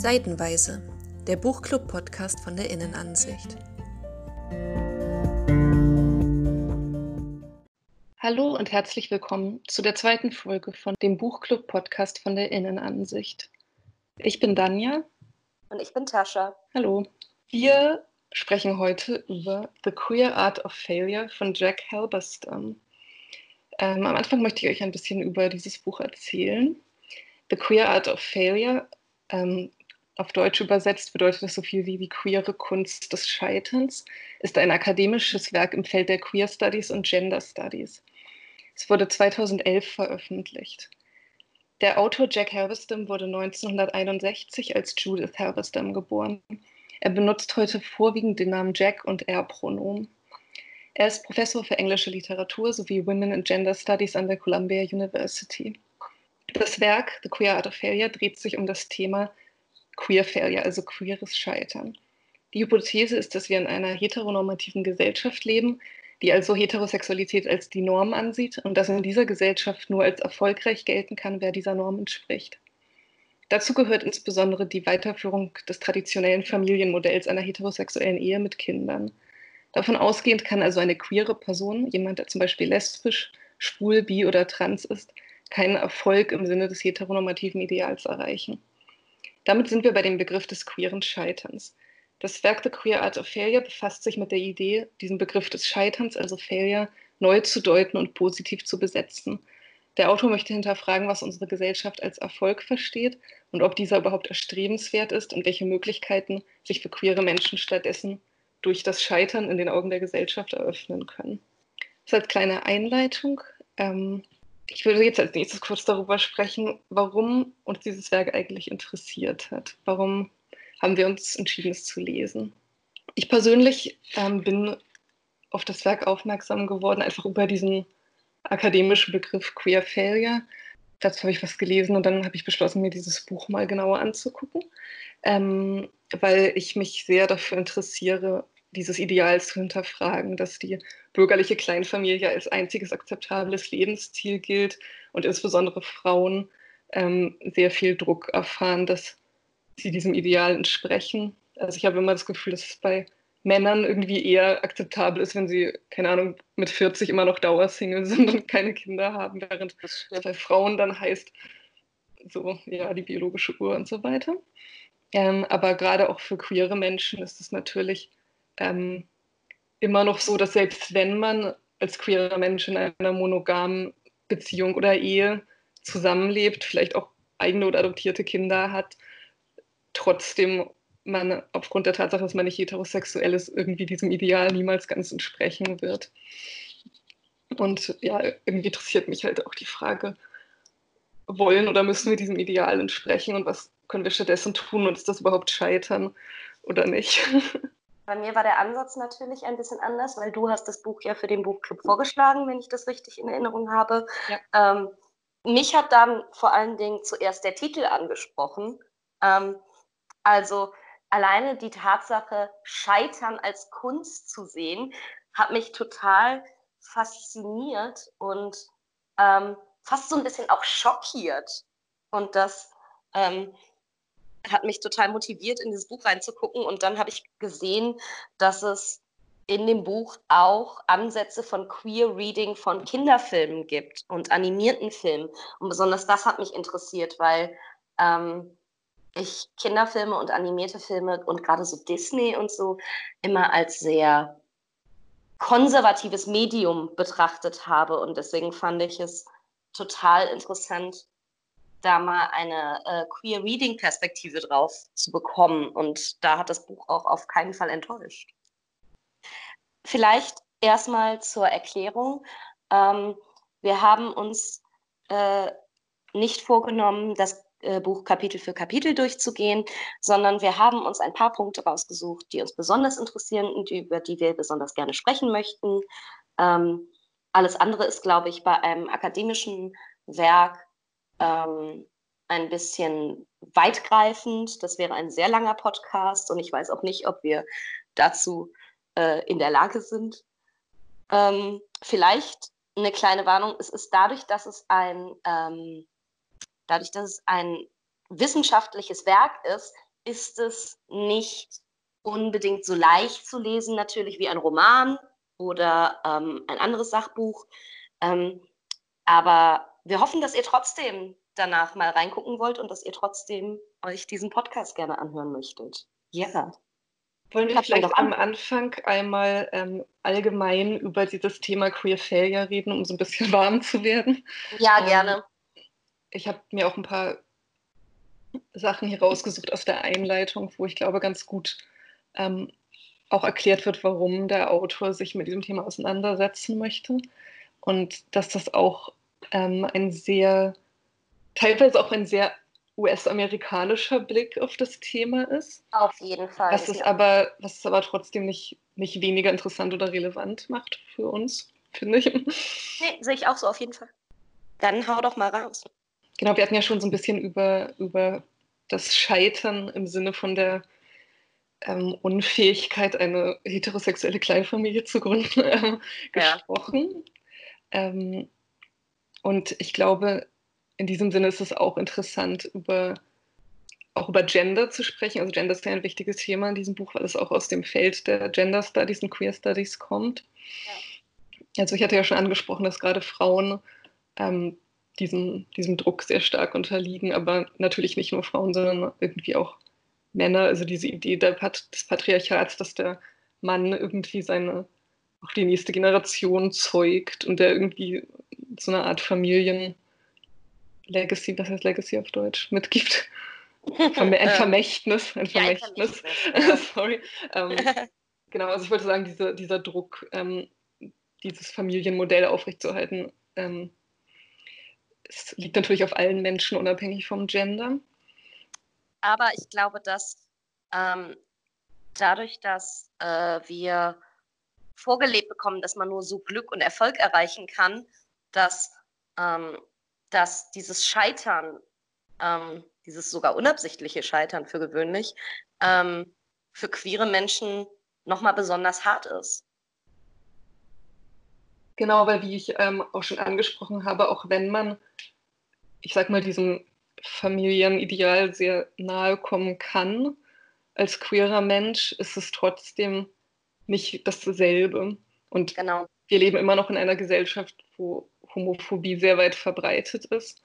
Seitenweise, der Buchclub-Podcast von der Innenansicht. Hallo und herzlich willkommen zu der zweiten Folge von dem Buchclub-Podcast von der Innenansicht. Ich bin Danja. Und ich bin Tascha. Hallo. Wir sprechen heute über The Queer Art of Failure von Jack Halberstam. Ähm, am Anfang möchte ich euch ein bisschen über dieses Buch erzählen. The Queer Art of Failure, ähm, auf Deutsch übersetzt bedeutet das so viel wie die queere Kunst des Scheiterns, ist ein akademisches Werk im Feld der Queer Studies und Gender Studies. Es wurde 2011 veröffentlicht. Der Autor Jack Halberstam wurde 1961 als Judith Halberstam geboren. Er benutzt heute vorwiegend den Namen Jack und Er-Pronomen. Er ist Professor für englische Literatur sowie Women and Gender Studies an der Columbia University. Das Werk The Queer Art of Failure dreht sich um das Thema Queer Failure, also queeres Scheitern. Die Hypothese ist, dass wir in einer heteronormativen Gesellschaft leben, die also Heterosexualität als die Norm ansieht und dass in dieser Gesellschaft nur als erfolgreich gelten kann, wer dieser Norm entspricht. Dazu gehört insbesondere die Weiterführung des traditionellen Familienmodells einer heterosexuellen Ehe mit Kindern. Davon ausgehend kann also eine queere Person, jemand, der zum Beispiel lesbisch, schwul, bi oder trans ist, keinen Erfolg im Sinne des heteronormativen Ideals erreichen. Damit sind wir bei dem Begriff des queeren Scheiterns. Das Werk The Queer Art of Failure befasst sich mit der Idee, diesen Begriff des Scheiterns, also Failure, neu zu deuten und positiv zu besetzen. Der Autor möchte hinterfragen, was unsere Gesellschaft als Erfolg versteht und ob dieser überhaupt erstrebenswert ist und welche Möglichkeiten sich für queere Menschen stattdessen durch das Scheitern in den Augen der Gesellschaft eröffnen können. Das als kleine Einleitung. Ähm, ich würde jetzt als nächstes kurz darüber sprechen, warum uns dieses Werk eigentlich interessiert hat. Warum haben wir uns entschieden, es zu lesen? Ich persönlich ähm, bin auf das Werk aufmerksam geworden, einfach über diesen akademischen Begriff Queer Failure. Dazu habe ich was gelesen und dann habe ich beschlossen, mir dieses Buch mal genauer anzugucken, ähm, weil ich mich sehr dafür interessiere, dieses Ideal zu hinterfragen, dass die bürgerliche Kleinfamilie als einziges akzeptables Lebensziel gilt und insbesondere Frauen ähm, sehr viel Druck erfahren, dass sie diesem Ideal entsprechen. Also ich habe immer das Gefühl, dass es bei Männern irgendwie eher akzeptabel ist, wenn sie, keine Ahnung, mit 40 immer noch Dauersingle sind und keine Kinder haben, während das bei Frauen dann heißt, so, ja, die biologische Uhr und so weiter. Ähm, aber gerade auch für queere Menschen ist es natürlich ähm, immer noch so, dass selbst wenn man als queerer Mensch in einer monogamen Beziehung oder Ehe zusammenlebt, vielleicht auch eigene oder adoptierte Kinder hat, trotzdem man aufgrund der Tatsache, dass man nicht heterosexuell ist, irgendwie diesem Ideal niemals ganz entsprechen wird. Und ja, irgendwie interessiert mich halt auch die Frage, wollen oder müssen wir diesem Ideal entsprechen und was können wir stattdessen tun und ist das überhaupt scheitern oder nicht? Bei mir war der Ansatz natürlich ein bisschen anders, weil du hast das Buch ja für den Buchclub vorgeschlagen, wenn ich das richtig in Erinnerung habe. Ja. Ähm, mich hat dann vor allen Dingen zuerst der Titel angesprochen. Ähm, also alleine die Tatsache, Scheitern als Kunst zu sehen, hat mich total fasziniert und ähm, fast so ein bisschen auch schockiert. Und das ähm, hat mich total motiviert, in dieses Buch reinzugucken. Und dann habe ich gesehen, dass es in dem Buch auch Ansätze von Queer Reading von Kinderfilmen gibt und animierten Filmen. Und besonders das hat mich interessiert, weil ähm, ich Kinderfilme und animierte Filme und gerade so Disney und so immer als sehr konservatives Medium betrachtet habe. Und deswegen fand ich es total interessant, da mal eine äh, Queer Reading Perspektive drauf zu bekommen. Und da hat das Buch auch auf keinen Fall enttäuscht. Vielleicht erstmal zur Erklärung. Ähm, wir haben uns äh, nicht vorgenommen, das äh, Buch Kapitel für Kapitel durchzugehen, sondern wir haben uns ein paar Punkte rausgesucht, die uns besonders interessieren und über die wir besonders gerne sprechen möchten. Ähm, alles andere ist, glaube ich, bei einem akademischen Werk ähm, ein bisschen weitgreifend. Das wäre ein sehr langer Podcast und ich weiß auch nicht, ob wir dazu äh, in der Lage sind. Ähm, vielleicht eine kleine Warnung, es ist dadurch, dass es ein, ähm, dadurch, dass es ein wissenschaftliches Werk ist, ist es nicht unbedingt so leicht zu lesen, natürlich wie ein Roman oder ähm, ein anderes Sachbuch. Ähm, aber wir hoffen, dass ihr trotzdem danach mal reingucken wollt und dass ihr trotzdem euch diesen Podcast gerne anhören möchtet. Ja. Wollen wir vielleicht am Anfang einmal ähm, allgemein über dieses Thema Queer Failure reden, um so ein bisschen warm zu werden? Ja, ähm, gerne. Ich habe mir auch ein paar Sachen hier rausgesucht aus der Einleitung, wo ich glaube, ganz gut ähm, auch erklärt wird, warum der Autor sich mit diesem Thema auseinandersetzen möchte. Und dass das auch ähm, ein sehr, teilweise auch ein sehr US-amerikanischer Blick auf das Thema ist. Auf jeden Fall. Was es, ja. aber, was es aber trotzdem nicht, nicht weniger interessant oder relevant macht für uns, finde ich. Nee, sehe ich auch so auf jeden Fall. Dann hau doch mal raus. Genau, wir hatten ja schon so ein bisschen über, über das Scheitern im Sinne von der ähm, Unfähigkeit, eine heterosexuelle Kleinfamilie zu gründen, äh, gesprochen. Ja. Ähm, und ich glaube, in diesem Sinne ist es auch interessant, über, auch über Gender zu sprechen. Also Gender ist ja ein wichtiges Thema in diesem Buch, weil es auch aus dem Feld der Gender Studies und Queer Studies kommt. Ja. Also ich hatte ja schon angesprochen, dass gerade Frauen ähm, diesem, diesem Druck sehr stark unterliegen, aber natürlich nicht nur Frauen, sondern irgendwie auch Männer. Also diese Idee Pat des Patriarchats, dass der Mann irgendwie seine auch die nächste Generation zeugt und der irgendwie so eine Art Familien Legacy, was heißt Legacy auf Deutsch, mitgibt. Verm ein Vermächtnis, ein Vermächtnis. Ja, ein Vermächtnis. Sorry. Ähm, genau, also ich wollte sagen, diese, dieser Druck, ähm, dieses Familienmodell aufrechtzuerhalten, ähm, es liegt natürlich auf allen Menschen, unabhängig vom Gender. Aber ich glaube, dass ähm, dadurch, dass äh, wir vorgelebt bekommen, dass man nur so Glück und Erfolg erreichen kann, dass ähm, dass dieses Scheitern, ähm, dieses sogar unabsichtliche Scheitern für gewöhnlich, ähm, für queere Menschen nochmal besonders hart ist. Genau, weil wie ich ähm, auch schon angesprochen habe, auch wenn man, ich sag mal, diesem Familienideal sehr nahe kommen kann, als queerer Mensch, ist es trotzdem nicht dasselbe. Und genau. wir leben immer noch in einer Gesellschaft, wo Homophobie sehr weit verbreitet ist.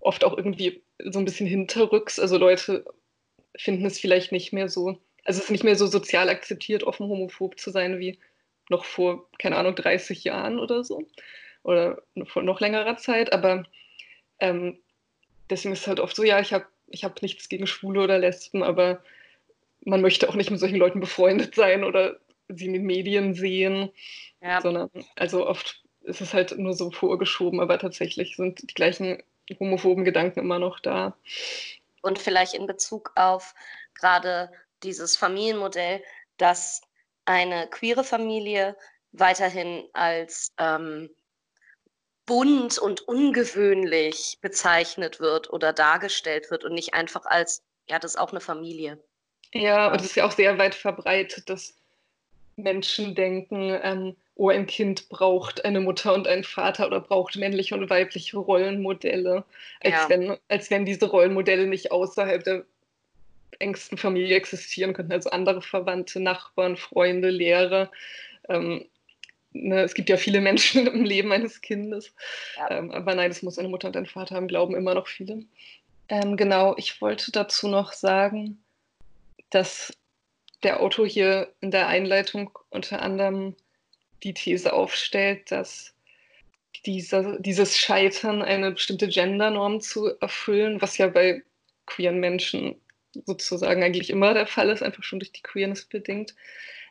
Oft auch irgendwie so ein bisschen hinterrücks. Also Leute finden es vielleicht nicht mehr so, also es ist nicht mehr so sozial akzeptiert, offen homophob zu sein wie noch vor, keine Ahnung, 30 Jahren oder so. Oder vor noch längerer Zeit. Aber ähm, deswegen ist es halt oft so, ja, ich habe ich hab nichts gegen Schwule oder Lesben, aber man möchte auch nicht mit solchen Leuten befreundet sein oder sie in den Medien sehen, ja. sondern also oft ist es halt nur so vorgeschoben, aber tatsächlich sind die gleichen homophoben Gedanken immer noch da. Und vielleicht in Bezug auf gerade dieses Familienmodell, dass eine queere Familie weiterhin als ähm, bunt und ungewöhnlich bezeichnet wird oder dargestellt wird und nicht einfach als, ja, das ist auch eine Familie. Ja, und es ist ja auch sehr weit verbreitet, dass Menschen denken, ähm, oh, ein Kind braucht eine Mutter und einen Vater oder braucht männliche und weibliche Rollenmodelle, als, ja. wenn, als wenn diese Rollenmodelle nicht außerhalb der engsten Familie existieren könnten, also andere Verwandte, Nachbarn, Freunde, Lehrer. Ähm, ne, es gibt ja viele Menschen im Leben eines Kindes, ja. ähm, aber nein, es muss eine Mutter und ein Vater haben, glauben immer noch viele. Ähm, genau, ich wollte dazu noch sagen, dass der Autor hier in der Einleitung unter anderem die These aufstellt, dass dieser, dieses Scheitern, eine bestimmte Gendernorm zu erfüllen, was ja bei queeren Menschen sozusagen eigentlich immer der Fall ist, einfach schon durch die Queerness bedingt,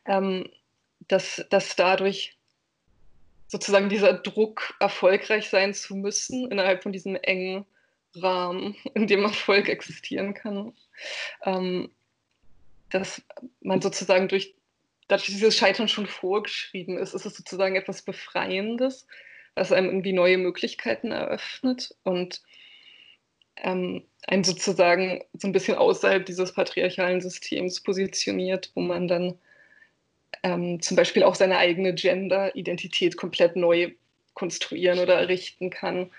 ähm, dass, dass dadurch sozusagen dieser Druck, erfolgreich sein zu müssen, innerhalb von diesem engen Rahmen, in dem Erfolg existieren kann, ähm, dass man sozusagen durch dadurch, dass dieses Scheitern schon vorgeschrieben ist, ist es sozusagen etwas Befreiendes, was einem irgendwie neue Möglichkeiten eröffnet und ähm, einen sozusagen so ein bisschen außerhalb dieses patriarchalen Systems positioniert, wo man dann ähm, zum Beispiel auch seine eigene Gender-Identität komplett neu konstruieren oder errichten kann,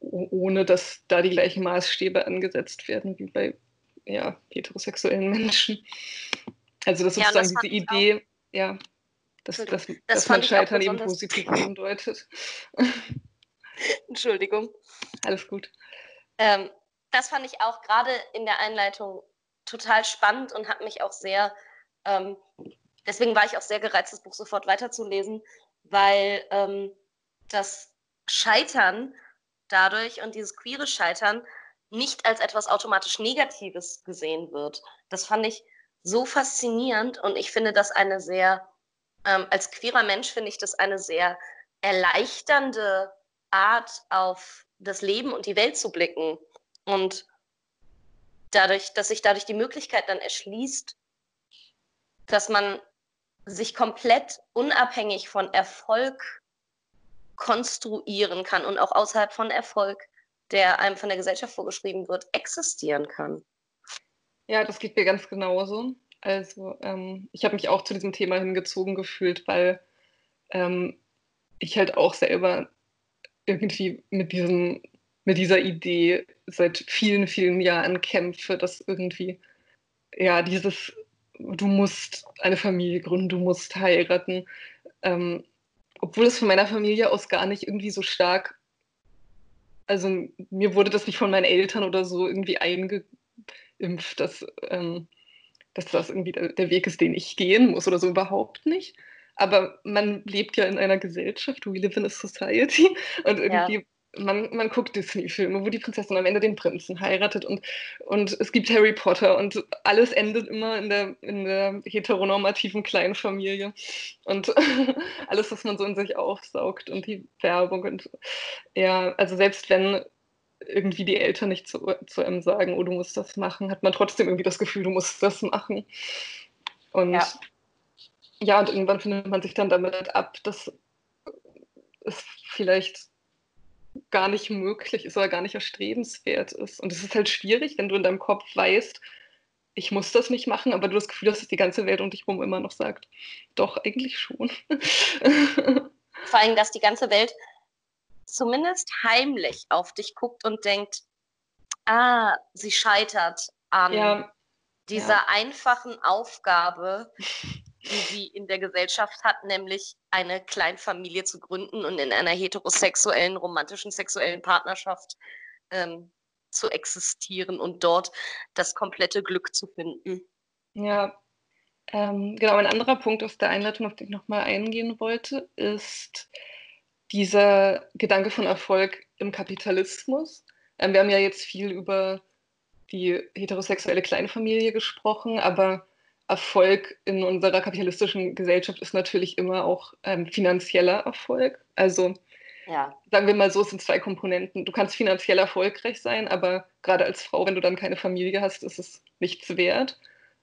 ohne dass da die gleichen Maßstäbe angesetzt werden wie bei ja, heterosexuellen Menschen. Also das ist ja, sozusagen diese Idee, auch. ja, dass, dass, das dass man Scheitern eben positiv andeutet. Entschuldigung. Alles gut. Ähm, das fand ich auch gerade in der Einleitung total spannend und hat mich auch sehr, ähm, deswegen war ich auch sehr gereizt, das Buch sofort weiterzulesen, weil ähm, das Scheitern dadurch und dieses queere Scheitern nicht als etwas automatisch Negatives gesehen wird. Das fand ich so faszinierend und ich finde das eine sehr, ähm, als queerer Mensch finde ich das eine sehr erleichternde Art, auf das Leben und die Welt zu blicken. Und dadurch, dass sich dadurch die Möglichkeit dann erschließt, dass man sich komplett unabhängig von Erfolg konstruieren kann und auch außerhalb von Erfolg, der einem von der Gesellschaft vorgeschrieben wird, existieren kann. Ja, das geht mir ganz genauso. Also ähm, ich habe mich auch zu diesem Thema hingezogen gefühlt, weil ähm, ich halt auch selber irgendwie mit diesem mit dieser Idee seit vielen, vielen Jahren kämpfe, dass irgendwie, ja, dieses, du musst eine Familie gründen, du musst heiraten, ähm, obwohl es von meiner Familie aus gar nicht irgendwie so stark, also mir wurde das nicht von meinen Eltern oder so irgendwie eingeimpft, dass, ähm, dass das irgendwie der, der Weg ist, den ich gehen muss oder so überhaupt nicht. Aber man lebt ja in einer Gesellschaft, we live in a society. Und irgendwie ja man, man guckt Disney-Filme, wo die Prinzessin am Ende den Prinzen heiratet und, und es gibt Harry Potter und alles endet immer in der, in der heteronormativen kleinen Familie und alles, was man so in sich aufsaugt und die Werbung und ja, also selbst wenn irgendwie die Eltern nicht zu, zu einem sagen, oh, du musst das machen, hat man trotzdem irgendwie das Gefühl, du musst das machen. Und ja, ja und irgendwann findet man sich dann damit ab, dass es vielleicht gar nicht möglich ist oder gar nicht erstrebenswert ist. Und es ist halt schwierig, wenn du in deinem Kopf weißt, ich muss das nicht machen, aber du das Gefühl hast, dass die ganze Welt um dich herum immer noch sagt, doch, eigentlich schon. Vor allem, dass die ganze Welt zumindest heimlich auf dich guckt und denkt, ah, sie scheitert an ja, dieser ja. einfachen Aufgabe, die sie in der Gesellschaft hat, nämlich eine Kleinfamilie zu gründen und in einer heterosexuellen, romantischen, sexuellen Partnerschaft ähm, zu existieren und dort das komplette Glück zu finden. Ja, ähm, genau. Ein anderer Punkt aus der Einleitung, auf den ich nochmal eingehen wollte, ist dieser Gedanke von Erfolg im Kapitalismus. Ähm, wir haben ja jetzt viel über die heterosexuelle Kleinfamilie gesprochen, aber Erfolg in unserer kapitalistischen Gesellschaft ist natürlich immer auch ähm, finanzieller Erfolg. Also ja. sagen wir mal so, es sind zwei Komponenten. Du kannst finanziell erfolgreich sein, aber gerade als Frau, wenn du dann keine Familie hast, ist es nichts wert.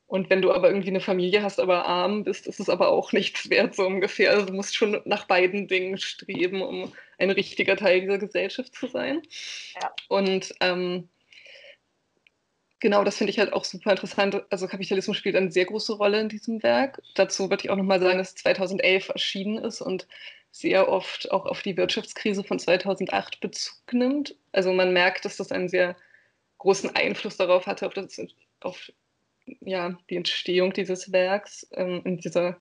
Und wenn du aber irgendwie eine Familie hast, aber arm bist, ist es aber auch nichts wert, so ungefähr. Also du musst schon nach beiden Dingen streben, um ein richtiger Teil dieser Gesellschaft zu sein. Ja. Und ähm, Genau, das finde ich halt auch super interessant. Also Kapitalismus spielt eine sehr große Rolle in diesem Werk. Dazu würde ich auch nochmal sagen, dass es 2011 erschienen ist und sehr oft auch auf die Wirtschaftskrise von 2008 Bezug nimmt. Also man merkt, dass das einen sehr großen Einfluss darauf hatte, auf, das, auf ja, die Entstehung dieses Werks ähm, in dieser,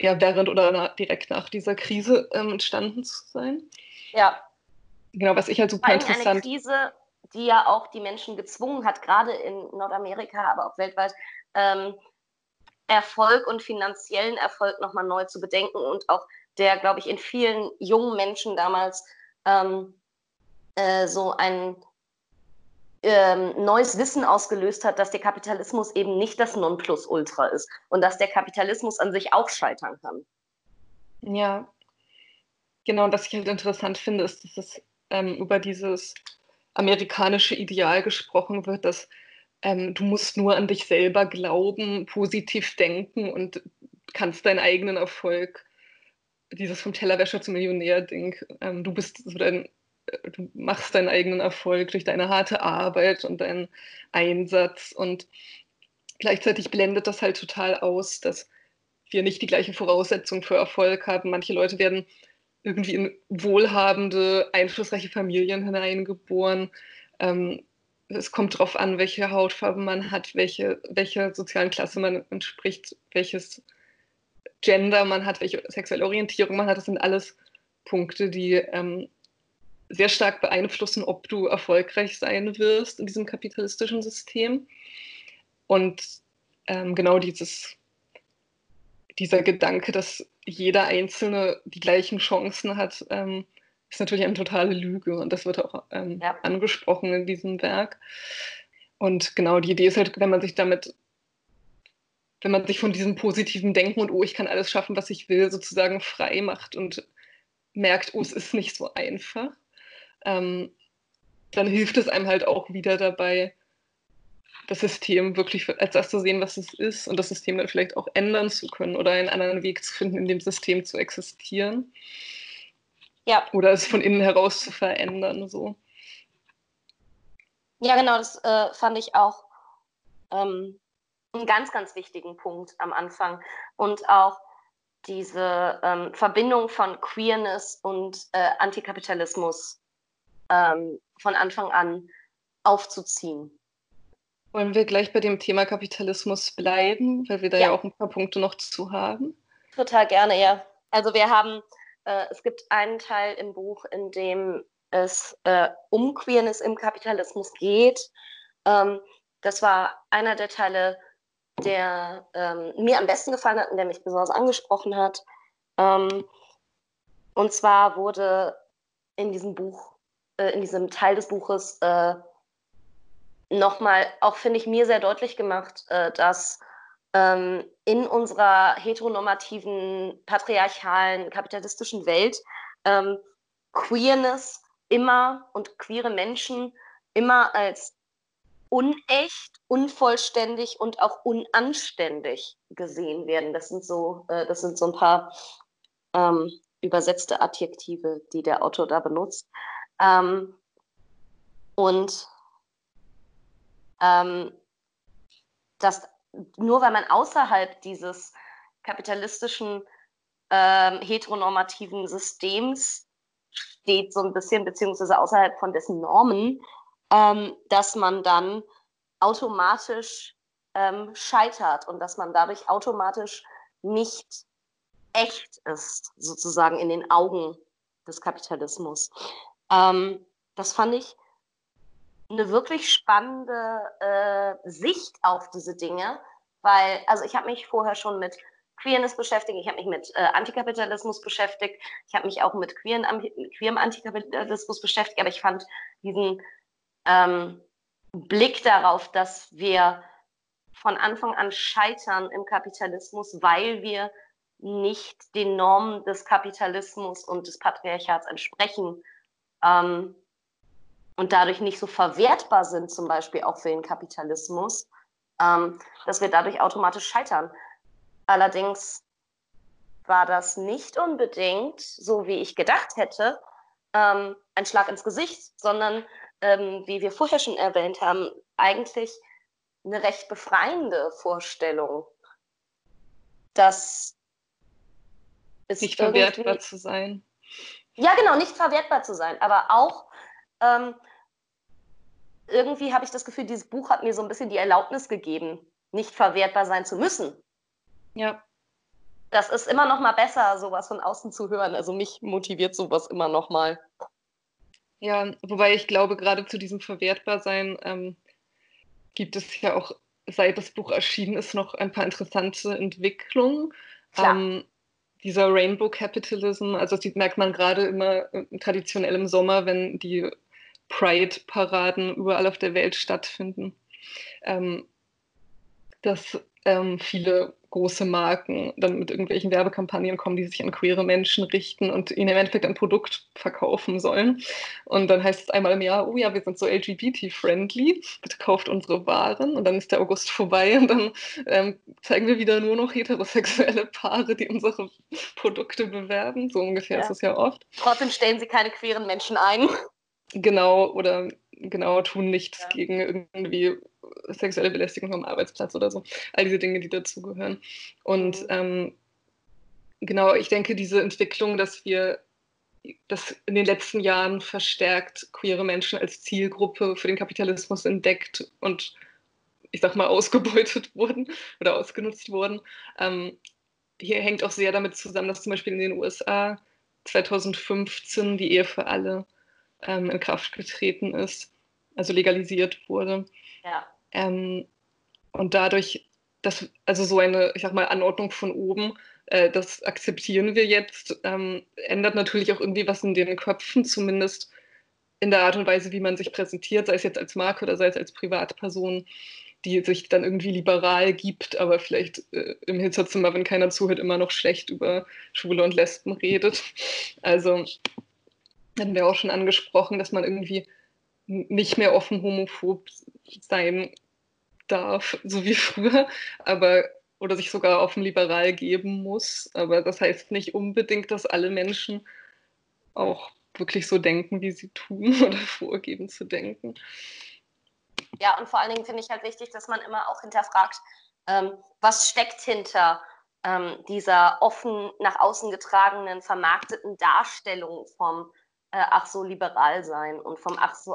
ja, während oder na, direkt nach dieser Krise ähm, entstanden zu sein. Ja. Genau, was ich halt super interessant... Eine Krise die ja auch die Menschen gezwungen hat, gerade in Nordamerika, aber auch weltweit, ähm, Erfolg und finanziellen Erfolg nochmal neu zu bedenken und auch der, glaube ich, in vielen jungen Menschen damals ähm, äh, so ein ähm, neues Wissen ausgelöst hat, dass der Kapitalismus eben nicht das Nonplusultra ist und dass der Kapitalismus an sich auch scheitern kann. Ja, genau. Und was ich halt interessant finde, ist, dass es ähm, über dieses amerikanische Ideal gesprochen wird, dass ähm, du musst nur an dich selber glauben, positiv denken und kannst deinen eigenen Erfolg, dieses vom Tellerwäscher zum Millionär-Ding, ähm, du bist so dein, du machst deinen eigenen Erfolg durch deine harte Arbeit und deinen Einsatz und gleichzeitig blendet das halt total aus, dass wir nicht die gleiche Voraussetzung für Erfolg haben. Manche Leute werden irgendwie in wohlhabende, einflussreiche Familien hineingeboren. Ähm, es kommt darauf an, welche Hautfarbe man hat, welche, welcher sozialen Klasse man entspricht, welches Gender man hat, welche sexuelle Orientierung man hat. Das sind alles Punkte, die ähm, sehr stark beeinflussen, ob du erfolgreich sein wirst in diesem kapitalistischen System. Und ähm, genau dieses, dieser Gedanke, dass jeder Einzelne die gleichen Chancen hat, ähm, ist natürlich eine totale Lüge. Und das wird auch ähm, ja. angesprochen in diesem Werk. Und genau die Idee ist halt, wenn man sich damit, wenn man sich von diesem positiven Denken und oh, ich kann alles schaffen, was ich will, sozusagen frei macht und merkt, oh, es ist nicht so einfach, ähm, dann hilft es einem halt auch wieder dabei, das System wirklich als das zu sehen, was es ist und das System dann vielleicht auch ändern zu können oder einen anderen Weg zu finden, in dem System zu existieren. Ja. Oder es von innen heraus zu verändern. So. Ja, genau, das äh, fand ich auch ähm, einen ganz, ganz wichtigen Punkt am Anfang. Und auch diese ähm, Verbindung von Queerness und äh, Antikapitalismus ähm, von Anfang an aufzuziehen. Wollen wir gleich bei dem Thema Kapitalismus bleiben, weil wir da ja, ja auch ein paar Punkte noch zu haben? Total gerne, ja. Also wir haben, äh, es gibt einen Teil im Buch, in dem es äh, um Queerness im Kapitalismus geht. Ähm, das war einer der Teile, der ähm, mir am besten gefallen hat und der mich besonders angesprochen hat. Ähm, und zwar wurde in diesem Buch, äh, in diesem Teil des Buches äh, nochmal, auch finde ich mir sehr deutlich gemacht, äh, dass ähm, in unserer heteronormativen, patriarchalen, kapitalistischen Welt ähm, Queerness immer und queere Menschen immer als unecht, unvollständig und auch unanständig gesehen werden. Das sind so, äh, das sind so ein paar ähm, übersetzte Adjektive, die der Autor da benutzt. Ähm, und ähm, dass nur weil man außerhalb dieses kapitalistischen ähm, heteronormativen Systems steht, so ein bisschen, beziehungsweise außerhalb von dessen Normen, ähm, dass man dann automatisch ähm, scheitert und dass man dadurch automatisch nicht echt ist, sozusagen in den Augen des Kapitalismus. Ähm, das fand ich eine wirklich spannende äh, Sicht auf diese Dinge, weil, also ich habe mich vorher schon mit Queerness beschäftigt, ich habe mich mit äh, Antikapitalismus beschäftigt, ich habe mich auch mit queeren, queerem Antikapitalismus beschäftigt, aber ich fand diesen ähm, Blick darauf, dass wir von Anfang an scheitern im Kapitalismus, weil wir nicht den Normen des Kapitalismus und des Patriarchats entsprechen, ähm, und dadurch nicht so verwertbar sind, zum Beispiel auch für den Kapitalismus, ähm, dass wir dadurch automatisch scheitern. Allerdings war das nicht unbedingt, so wie ich gedacht hätte, ähm, ein Schlag ins Gesicht, sondern, ähm, wie wir vorher schon erwähnt haben, eigentlich eine recht befreiende Vorstellung, dass es nicht verwertbar zu sein. Ja, genau, nicht verwertbar zu sein, aber auch ähm, irgendwie habe ich das Gefühl, dieses Buch hat mir so ein bisschen die Erlaubnis gegeben, nicht verwertbar sein zu müssen. Ja. Das ist immer noch mal besser, sowas von außen zu hören. Also mich motiviert sowas immer noch mal. Ja, wobei ich glaube, gerade zu diesem Verwertbarsein ähm, gibt es ja auch, seit das Buch erschienen ist, noch ein paar interessante Entwicklungen. Ähm, dieser Rainbow Capitalism, also das merkt man gerade immer äh, traditionell im Sommer, wenn die Pride-Paraden überall auf der Welt stattfinden. Ähm, dass ähm, viele große Marken dann mit irgendwelchen Werbekampagnen kommen, die sich an queere Menschen richten und ihnen im Endeffekt ein Produkt verkaufen sollen. Und dann heißt es einmal im Jahr, oh ja, wir sind so LGBT-friendly, bitte kauft unsere Waren. Und dann ist der August vorbei und dann ähm, zeigen wir wieder nur noch heterosexuelle Paare, die unsere Produkte bewerben. So ungefähr ja. ist es ja oft. Trotzdem stellen sie keine queeren Menschen ein. Genau, oder genau, tun nichts ja. gegen irgendwie sexuelle Belästigung am Arbeitsplatz oder so. All diese Dinge, die dazugehören. Und mhm. ähm, genau, ich denke, diese Entwicklung, dass wir dass in den letzten Jahren verstärkt queere Menschen als Zielgruppe für den Kapitalismus entdeckt und ich sag mal ausgebeutet wurden oder ausgenutzt wurden. Ähm, hier hängt auch sehr damit zusammen, dass zum Beispiel in den USA 2015 die Ehe für alle ähm, in Kraft getreten ist, also legalisiert wurde. Ja. Ähm, und dadurch, dass, also so eine, ich sag mal, Anordnung von oben, äh, das akzeptieren wir jetzt, ähm, ändert natürlich auch irgendwie was in den Köpfen, zumindest in der Art und Weise, wie man sich präsentiert, sei es jetzt als Marke oder sei es als Privatperson, die sich dann irgendwie liberal gibt, aber vielleicht äh, im Hinterzimmer, wenn keiner zuhört, immer noch schlecht über Schwule und Lesben redet. Also hatten wir auch schon angesprochen, dass man irgendwie nicht mehr offen homophob sein darf, so wie früher, aber oder sich sogar offen liberal geben muss. Aber das heißt nicht unbedingt, dass alle Menschen auch wirklich so denken, wie sie tun oder vorgeben zu denken. Ja, und vor allen Dingen finde ich halt wichtig, dass man immer auch hinterfragt, ähm, was steckt hinter ähm, dieser offen nach außen getragenen, vermarkteten Darstellung vom äh, ach so liberal sein und vom ach so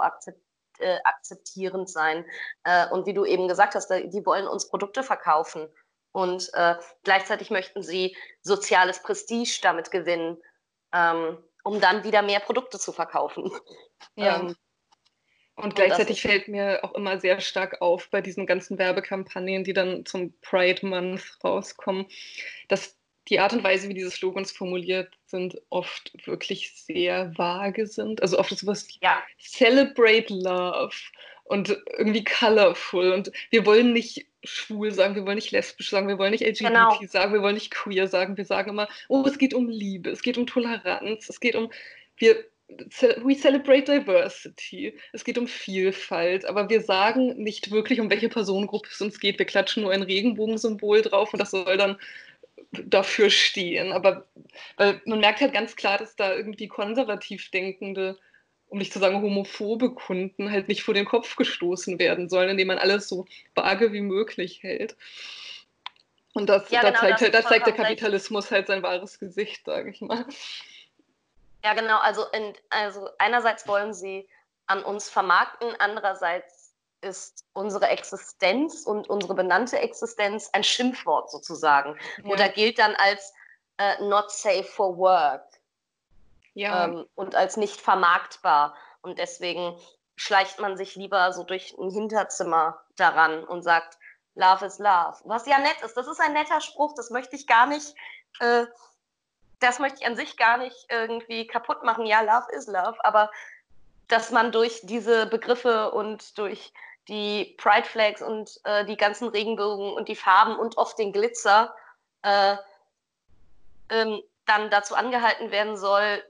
äh, akzeptierend sein. Äh, und wie du eben gesagt hast, die wollen uns Produkte verkaufen. Und äh, gleichzeitig möchten sie soziales Prestige damit gewinnen, ähm, um dann wieder mehr Produkte zu verkaufen. Ja. Ähm, und gleichzeitig fällt mir auch immer sehr stark auf bei diesen ganzen Werbekampagnen, die dann zum Pride Month rauskommen, dass die Art und Weise, wie diese Slogans formuliert sind, oft wirklich sehr vage sind. Also oft sowas wie ja. Celebrate Love und irgendwie colorful. Und wir wollen nicht schwul sagen, wir wollen nicht lesbisch sagen, wir wollen nicht LGBT genau. sagen, wir wollen nicht queer sagen. Wir sagen immer, oh, es geht um Liebe, es geht um Toleranz, es geht um, wir we celebrate diversity. Es geht um Vielfalt, aber wir sagen nicht wirklich, um welche Personengruppe es uns geht. Wir klatschen nur ein Regenbogensymbol drauf und das soll dann dafür stehen. Aber weil man merkt halt ganz klar, dass da irgendwie konservativ denkende, um nicht zu sagen homophobe Kunden halt nicht vor den Kopf gestoßen werden sollen, indem man alles so vage wie möglich hält. Und das, ja, da genau, zeigt, das, halt, da zeigt der Kapitalismus recht. halt sein wahres Gesicht, sage ich mal. Ja, genau. Also, in, also einerseits wollen sie an uns vermarkten, andererseits ist unsere Existenz und unsere benannte Existenz ein Schimpfwort sozusagen. Ja. Oder gilt dann als äh, not safe for work ja. ähm, und als nicht vermarktbar. Und deswegen schleicht man sich lieber so durch ein Hinterzimmer daran und sagt, Love is Love. Was ja nett ist. Das ist ein netter Spruch, das möchte ich gar nicht äh, das möchte ich an sich gar nicht irgendwie kaputt machen. Ja, Love is Love, aber dass man durch diese Begriffe und durch die Pride Flags und äh, die ganzen Regenbogen und die Farben und oft den Glitzer äh, ähm, dann dazu angehalten werden soll,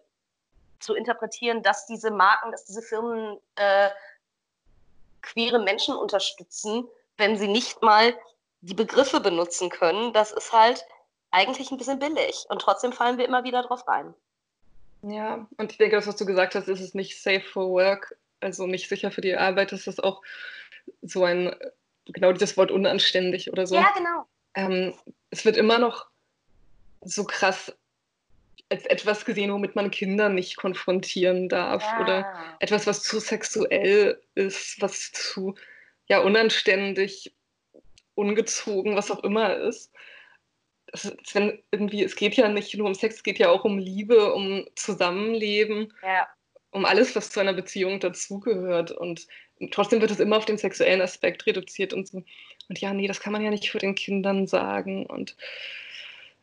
zu interpretieren, dass diese Marken, dass diese Firmen äh, queere Menschen unterstützen, wenn sie nicht mal die Begriffe benutzen können. Das ist halt eigentlich ein bisschen billig. Und trotzdem fallen wir immer wieder drauf rein. Ja, und ich denke, das, was du gesagt hast, ist es nicht safe for work, also nicht sicher für die Arbeit, das ist auch so ein, genau dieses Wort unanständig oder so. Ja, genau. Ähm, es wird immer noch so krass als etwas gesehen, womit man Kinder nicht konfrontieren darf ja. oder etwas, was zu sexuell ist, was zu ja unanständig, ungezogen, was auch immer ist es, wenn irgendwie, es geht ja nicht nur um Sex, es geht ja auch um Liebe, um Zusammenleben, ja. um alles, was zu einer Beziehung dazugehört. Und trotzdem wird es immer auf den sexuellen Aspekt reduziert und so. Und ja, nee, das kann man ja nicht für den Kindern sagen. Und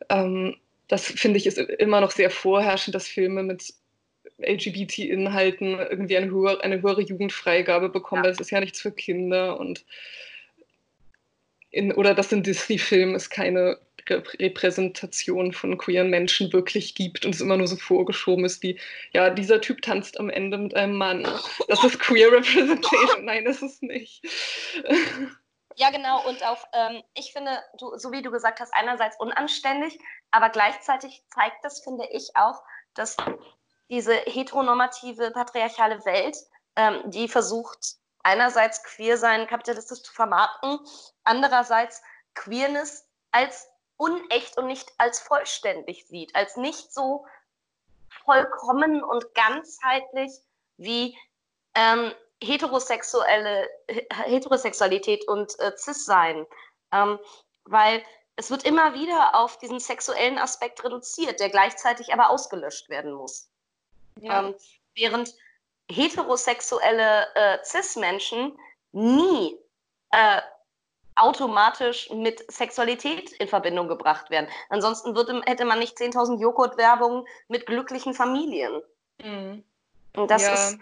ähm, das finde ich ist immer noch sehr vorherrschend, dass Filme mit LGBT-Inhalten irgendwie eine höhere, eine höhere Jugendfreigabe bekommen, ja. weil es ist ja nichts für Kinder und in, oder dass in Disney-Filmen es keine Repräsentation von queeren Menschen wirklich gibt und es immer nur so vorgeschoben ist wie, ja, dieser Typ tanzt am Ende mit einem Mann. Das ist queer Representation. Nein, das ist nicht. Ja, genau. Und auch, ähm, ich finde, du, so wie du gesagt hast, einerseits unanständig, aber gleichzeitig zeigt das, finde ich, auch, dass diese heteronormative, patriarchale Welt, ähm, die versucht, einerseits queer sein kapitalistisch zu vermarkten, andererseits Queerness als unecht und nicht als vollständig sieht, als nicht so vollkommen und ganzheitlich wie ähm, heterosexuelle Heterosexualität und äh, Cis-Sein. Ähm, weil es wird immer wieder auf diesen sexuellen Aspekt reduziert, der gleichzeitig aber ausgelöscht werden muss. Ja. Ähm, während heterosexuelle äh, Cis-Menschen nie äh, automatisch mit Sexualität in Verbindung gebracht werden. Ansonsten würde, hätte man nicht 10.000 Joghurt-Werbungen mit glücklichen Familien. Mhm. Und das ja. ist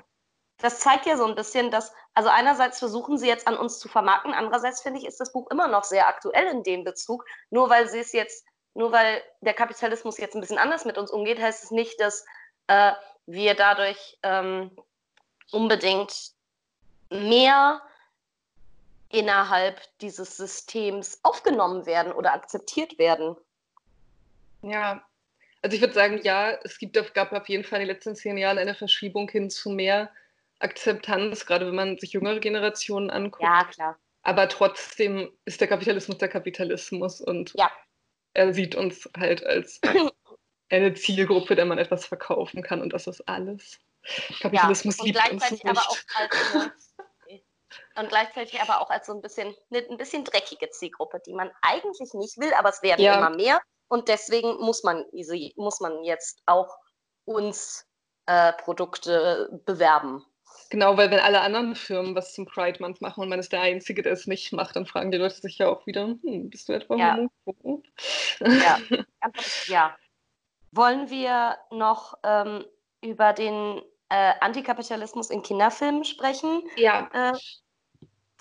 das zeigt ja so ein bisschen, dass, also einerseits versuchen sie jetzt an uns zu vermarkten, andererseits finde ich, ist das Buch immer noch sehr aktuell in dem Bezug. Nur weil sie es jetzt, nur weil der Kapitalismus jetzt ein bisschen anders mit uns umgeht, heißt es nicht, dass äh, wir dadurch ähm, unbedingt mehr innerhalb dieses Systems aufgenommen werden oder akzeptiert werden. Ja, also ich würde sagen, ja, es gibt, gab auf jeden Fall in den letzten zehn Jahren eine Verschiebung hin zu mehr Akzeptanz, gerade wenn man sich jüngere Generationen anguckt. Ja, klar. Aber trotzdem ist der Kapitalismus der Kapitalismus und ja. er sieht uns halt als eine Zielgruppe, der man etwas verkaufen kann und das ist alles. Kapitalismus ja, und liebt uns nicht. Aber auch als eine, und gleichzeitig aber auch als so ein bisschen, ein bisschen dreckige Zielgruppe, die man eigentlich nicht will, aber es werden ja. immer mehr und deswegen muss man, muss man jetzt auch uns äh, Produkte bewerben. Genau, weil wenn alle anderen Firmen was zum Pride Month machen und man ist der Einzige, der es nicht macht, dann fragen die Leute sich ja auch wieder, hm, bist du etwa ja. homophob? Ja. ja. Wollen wir noch ähm, über den äh, Antikapitalismus in Kinderfilmen sprechen? Ja. Äh,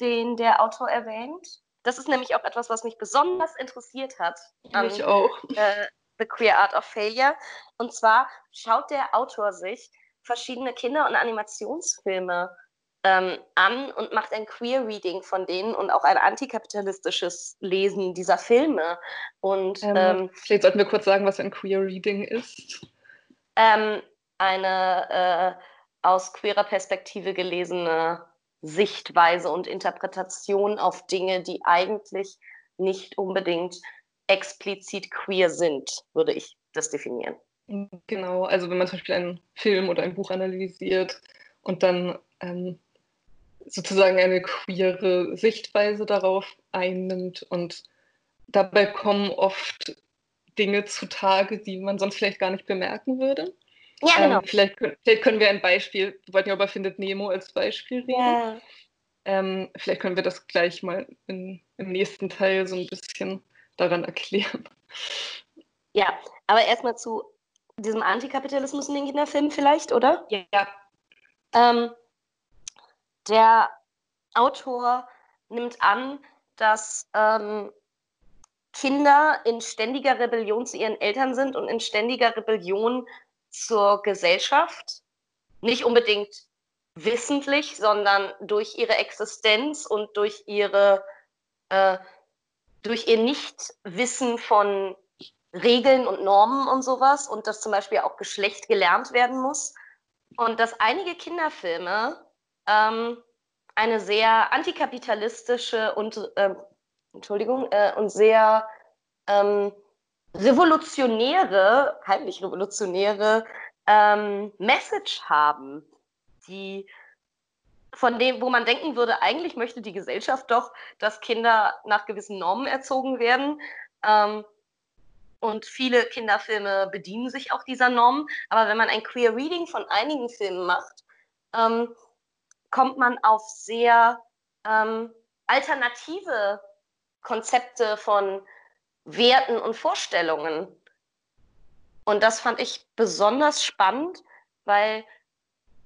den der Autor erwähnt. Das ist nämlich auch etwas, was mich besonders interessiert hat. Mich an, auch. Äh, The Queer Art of Failure. Und zwar schaut der Autor sich verschiedene Kinder- und Animationsfilme ähm, an und macht ein Queer-Reading von denen und auch ein antikapitalistisches Lesen dieser Filme. Und ähm, ähm, vielleicht sollten wir kurz sagen, was ein Queer-Reading ist. Ähm, eine äh, aus queerer Perspektive gelesene Sichtweise und Interpretation auf Dinge, die eigentlich nicht unbedingt explizit queer sind, würde ich das definieren. Genau, also wenn man zum Beispiel einen Film oder ein Buch analysiert und dann ähm, sozusagen eine queere Sichtweise darauf einnimmt und dabei kommen oft Dinge zutage, die man sonst vielleicht gar nicht bemerken würde. Ja, genau. Ähm, vielleicht, vielleicht, können wir ein Beispiel, wir wollten ja über Findet Nemo als Beispiel reden. Ja. Ähm, vielleicht können wir das gleich mal in, im nächsten Teil so ein bisschen daran erklären. Ja, aber erstmal zu diesem Antikapitalismus in den Kinderfilmen vielleicht, oder? Ja. Ähm, der Autor nimmt an, dass ähm, Kinder in ständiger Rebellion zu ihren Eltern sind und in ständiger Rebellion zur Gesellschaft. Nicht unbedingt wissentlich, sondern durch ihre Existenz und durch ihre äh, durch ihr Nichtwissen von Regeln und Normen und sowas und dass zum Beispiel auch Geschlecht gelernt werden muss. Und dass einige Kinderfilme ähm, eine sehr antikapitalistische und, ähm, Entschuldigung, äh, und sehr ähm, revolutionäre, heimlich revolutionäre ähm, Message haben, die von dem, wo man denken würde, eigentlich möchte die Gesellschaft doch, dass Kinder nach gewissen Normen erzogen werden. Ähm, und viele Kinderfilme bedienen sich auch dieser Norm. Aber wenn man ein Queer Reading von einigen Filmen macht, ähm, kommt man auf sehr ähm, alternative Konzepte von Werten und Vorstellungen. Und das fand ich besonders spannend, weil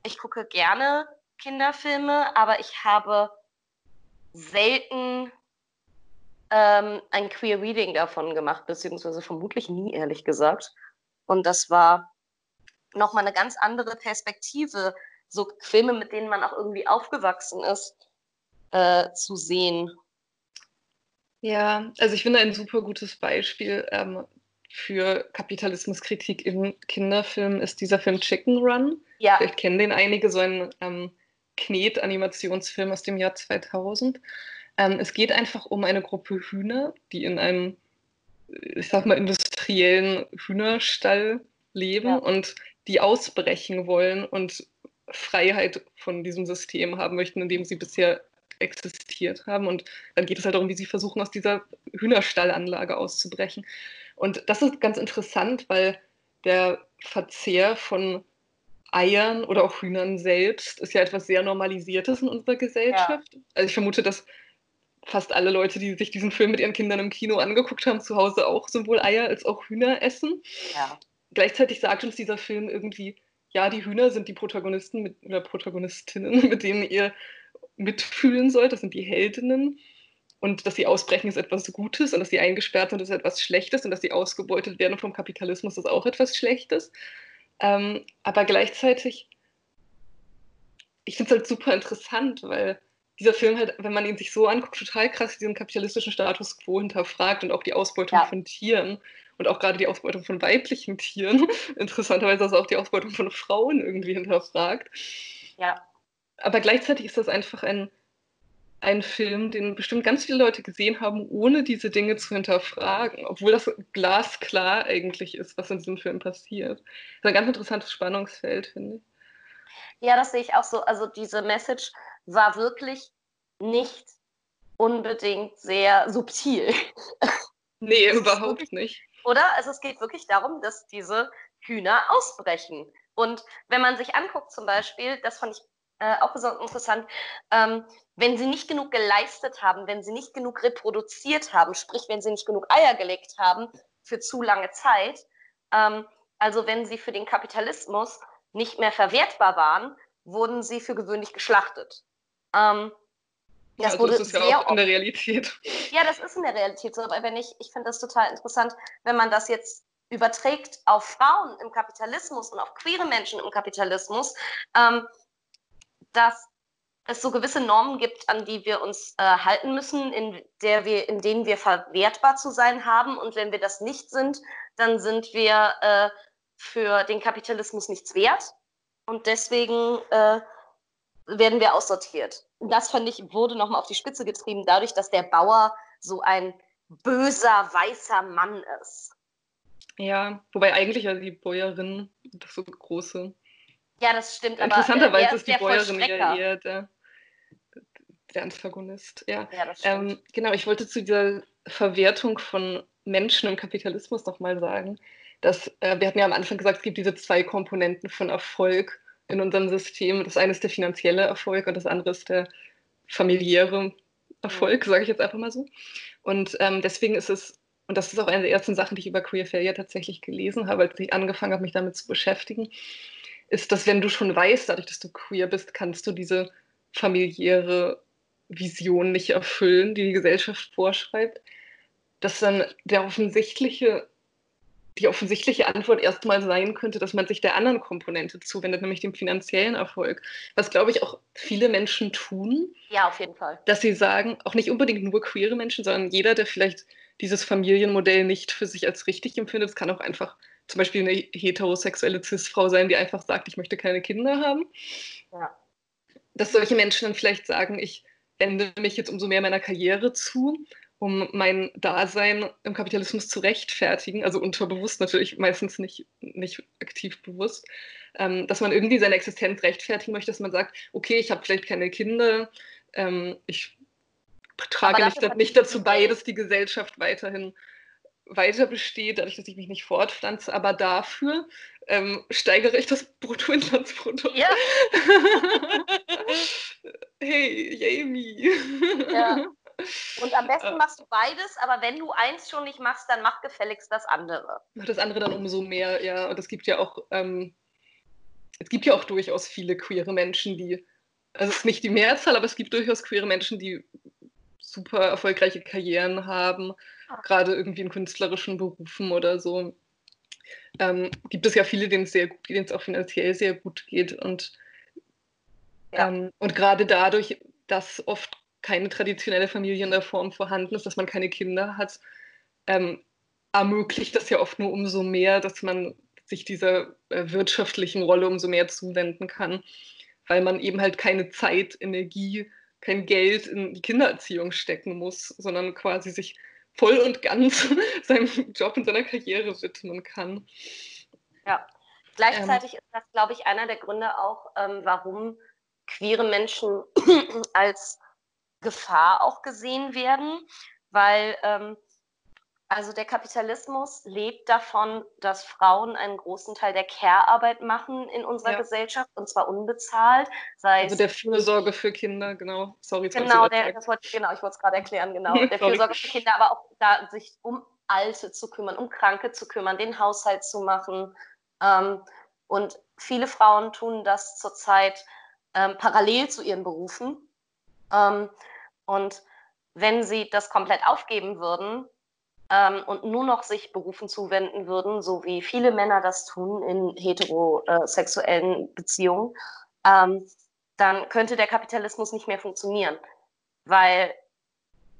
ich gucke gerne Kinderfilme, aber ich habe selten ähm, ein Queer Reading davon gemacht, beziehungsweise vermutlich nie, ehrlich gesagt. Und das war nochmal eine ganz andere Perspektive, so Filme, mit denen man auch irgendwie aufgewachsen ist, äh, zu sehen. Ja, also ich finde ein super gutes Beispiel ähm, für Kapitalismuskritik in Kinderfilmen ist dieser Film Chicken Run. Ja. Vielleicht kennen den einige, so ein ähm, Knet-Animationsfilm aus dem Jahr 2000. Ähm, es geht einfach um eine Gruppe Hühner, die in einem, ich sag mal, industriellen Hühnerstall leben ja. und die ausbrechen wollen und Freiheit von diesem System haben möchten, in dem sie bisher existiert haben. Und dann geht es halt darum, wie sie versuchen, aus dieser Hühnerstallanlage auszubrechen. Und das ist ganz interessant, weil der Verzehr von Eiern oder auch Hühnern selbst ist ja etwas sehr Normalisiertes in unserer Gesellschaft. Ja. Also ich vermute, dass fast alle Leute, die sich diesen Film mit ihren Kindern im Kino angeguckt haben, zu Hause auch sowohl Eier als auch Hühner essen. Ja. Gleichzeitig sagt uns dieser Film irgendwie, ja, die Hühner sind die Protagonisten mit, oder Protagonistinnen, mit denen ihr mitfühlen sollt. Das sind die Heldinnen. Und dass sie ausbrechen, ist etwas Gutes und dass sie eingesperrt sind, ist etwas Schlechtes und dass sie ausgebeutet werden vom Kapitalismus, ist auch etwas Schlechtes. Ähm, aber gleichzeitig, ich finde es halt super interessant, weil dieser Film halt, wenn man ihn sich so anguckt, total krass diesen kapitalistischen Status quo hinterfragt und auch die Ausbeutung ja. von Tieren und auch gerade die Ausbeutung von weiblichen Tieren, interessanterweise also auch die Ausbeutung von Frauen irgendwie hinterfragt. Ja. Aber gleichzeitig ist das einfach ein, ein Film, den bestimmt ganz viele Leute gesehen haben, ohne diese Dinge zu hinterfragen, obwohl das glasklar eigentlich ist, was in diesem Film passiert. Das ist ein ganz interessantes Spannungsfeld, finde ich. Ja, das sehe ich auch so. Also diese Message war wirklich nicht unbedingt sehr subtil. Nee, überhaupt wirklich, nicht. Oder? Also es geht wirklich darum, dass diese Hühner ausbrechen. Und wenn man sich anguckt zum Beispiel, das fand ich äh, auch besonders interessant, ähm, wenn sie nicht genug geleistet haben, wenn sie nicht genug reproduziert haben, sprich wenn sie nicht genug Eier gelegt haben für zu lange Zeit, ähm, also wenn sie für den Kapitalismus nicht mehr verwertbar waren, wurden sie für gewöhnlich geschlachtet. Ähm, das ja, wurde das ist ja auch in der Realität. Ja, das ist in der Realität so, aber wenn ich, ich finde das total interessant, wenn man das jetzt überträgt auf Frauen im Kapitalismus und auf queere Menschen im Kapitalismus, ähm, dass es so gewisse Normen gibt, an die wir uns äh, halten müssen, in, der wir, in denen wir verwertbar zu sein haben. Und wenn wir das nicht sind, dann sind wir äh, für den Kapitalismus nichts wert. Und deswegen äh, werden wir aussortiert. Das fand ich, wurde nochmal auf die Spitze getrieben, dadurch, dass der Bauer so ein böser, weißer Mann ist. Ja, wobei eigentlich ja die Bäuerin das so große. Ja, das stimmt. Interessanterweise ist die Bäuerin eher, eher der, der Antagonist. Ja, ja das stimmt. Ähm, genau, ich wollte zu dieser Verwertung von Menschen im Kapitalismus nochmal sagen, dass äh, wir hatten ja am Anfang gesagt, es gibt diese zwei Komponenten von Erfolg in unserem System. Das eine ist der finanzielle Erfolg und das andere ist der familiäre Erfolg, sage ich jetzt einfach mal so. Und ähm, deswegen ist es, und das ist auch eine der ersten Sachen, die ich über Queer Failure tatsächlich gelesen habe, als ich angefangen habe, mich damit zu beschäftigen, ist, dass wenn du schon weißt, dadurch, dass du queer bist, kannst du diese familiäre Vision nicht erfüllen, die die Gesellschaft vorschreibt, dass dann der offensichtliche die offensichtliche Antwort erstmal sein könnte, dass man sich der anderen Komponente zuwendet, nämlich dem finanziellen Erfolg. Was, glaube ich, auch viele Menschen tun. Ja, auf jeden Fall. Dass sie sagen, auch nicht unbedingt nur queere Menschen, sondern jeder, der vielleicht dieses Familienmodell nicht für sich als richtig empfindet, es kann auch einfach zum Beispiel eine heterosexuelle Cis-Frau sein, die einfach sagt, ich möchte keine Kinder haben. Ja. Dass solche Menschen dann vielleicht sagen, ich wende mich jetzt umso mehr meiner Karriere zu um mein Dasein im Kapitalismus zu rechtfertigen, also unterbewusst natürlich, meistens nicht, nicht aktiv bewusst, ähm, dass man irgendwie seine Existenz rechtfertigen möchte, dass man sagt, okay, ich habe vielleicht keine Kinder, ähm, ich trage nicht, nicht dazu bei, dass die Gesellschaft weiterhin weiter besteht, dadurch, dass ich mich nicht fortpflanze, aber dafür ähm, steigere ich das Bruttoinlandsprodukt. Ja. hey, Jamie. Ja. Und am besten äh. machst du beides, aber wenn du eins schon nicht machst, dann mach gefälligst das andere. Mach das andere dann umso mehr, ja. Und es gibt ja auch, ähm, es gibt ja auch durchaus viele queere Menschen, die, also es ist nicht die Mehrzahl, aber es gibt durchaus queere Menschen, die super erfolgreiche Karrieren haben. Gerade irgendwie in künstlerischen Berufen oder so. Ähm, gibt es ja viele, denen es sehr gut, denen es auch finanziell sehr gut geht und ja. ähm, und gerade dadurch, dass oft keine traditionelle Familie in der Form vorhanden ist, dass man keine Kinder hat, ähm, ermöglicht das ja oft nur umso mehr, dass man sich dieser äh, wirtschaftlichen Rolle umso mehr zuwenden kann, weil man eben halt keine Zeit, Energie, kein Geld in die Kindererziehung stecken muss, sondern quasi sich voll und ganz seinem Job und seiner Karriere widmen kann. Ja, Gleichzeitig ähm, ist das, glaube ich, einer der Gründe auch, ähm, warum queere Menschen als Gefahr auch gesehen werden, weil ähm, also der Kapitalismus lebt davon, dass Frauen einen großen Teil der Care-Arbeit machen in unserer ja. Gesellschaft und zwar unbezahlt. also der Fürsorge für Kinder, genau. Sorry, genau, der, das wollte, genau, ich wollte es gerade erklären, genau. Der Fürsorge für Kinder, aber auch da sich um Alte zu kümmern, um Kranke zu kümmern, den Haushalt zu machen. Ähm, und viele Frauen tun das zurzeit ähm, parallel zu ihren Berufen. Ähm, und wenn sie das komplett aufgeben würden ähm, und nur noch sich Berufen zuwenden würden, so wie viele Männer das tun in heterosexuellen Beziehungen, ähm, dann könnte der Kapitalismus nicht mehr funktionieren, weil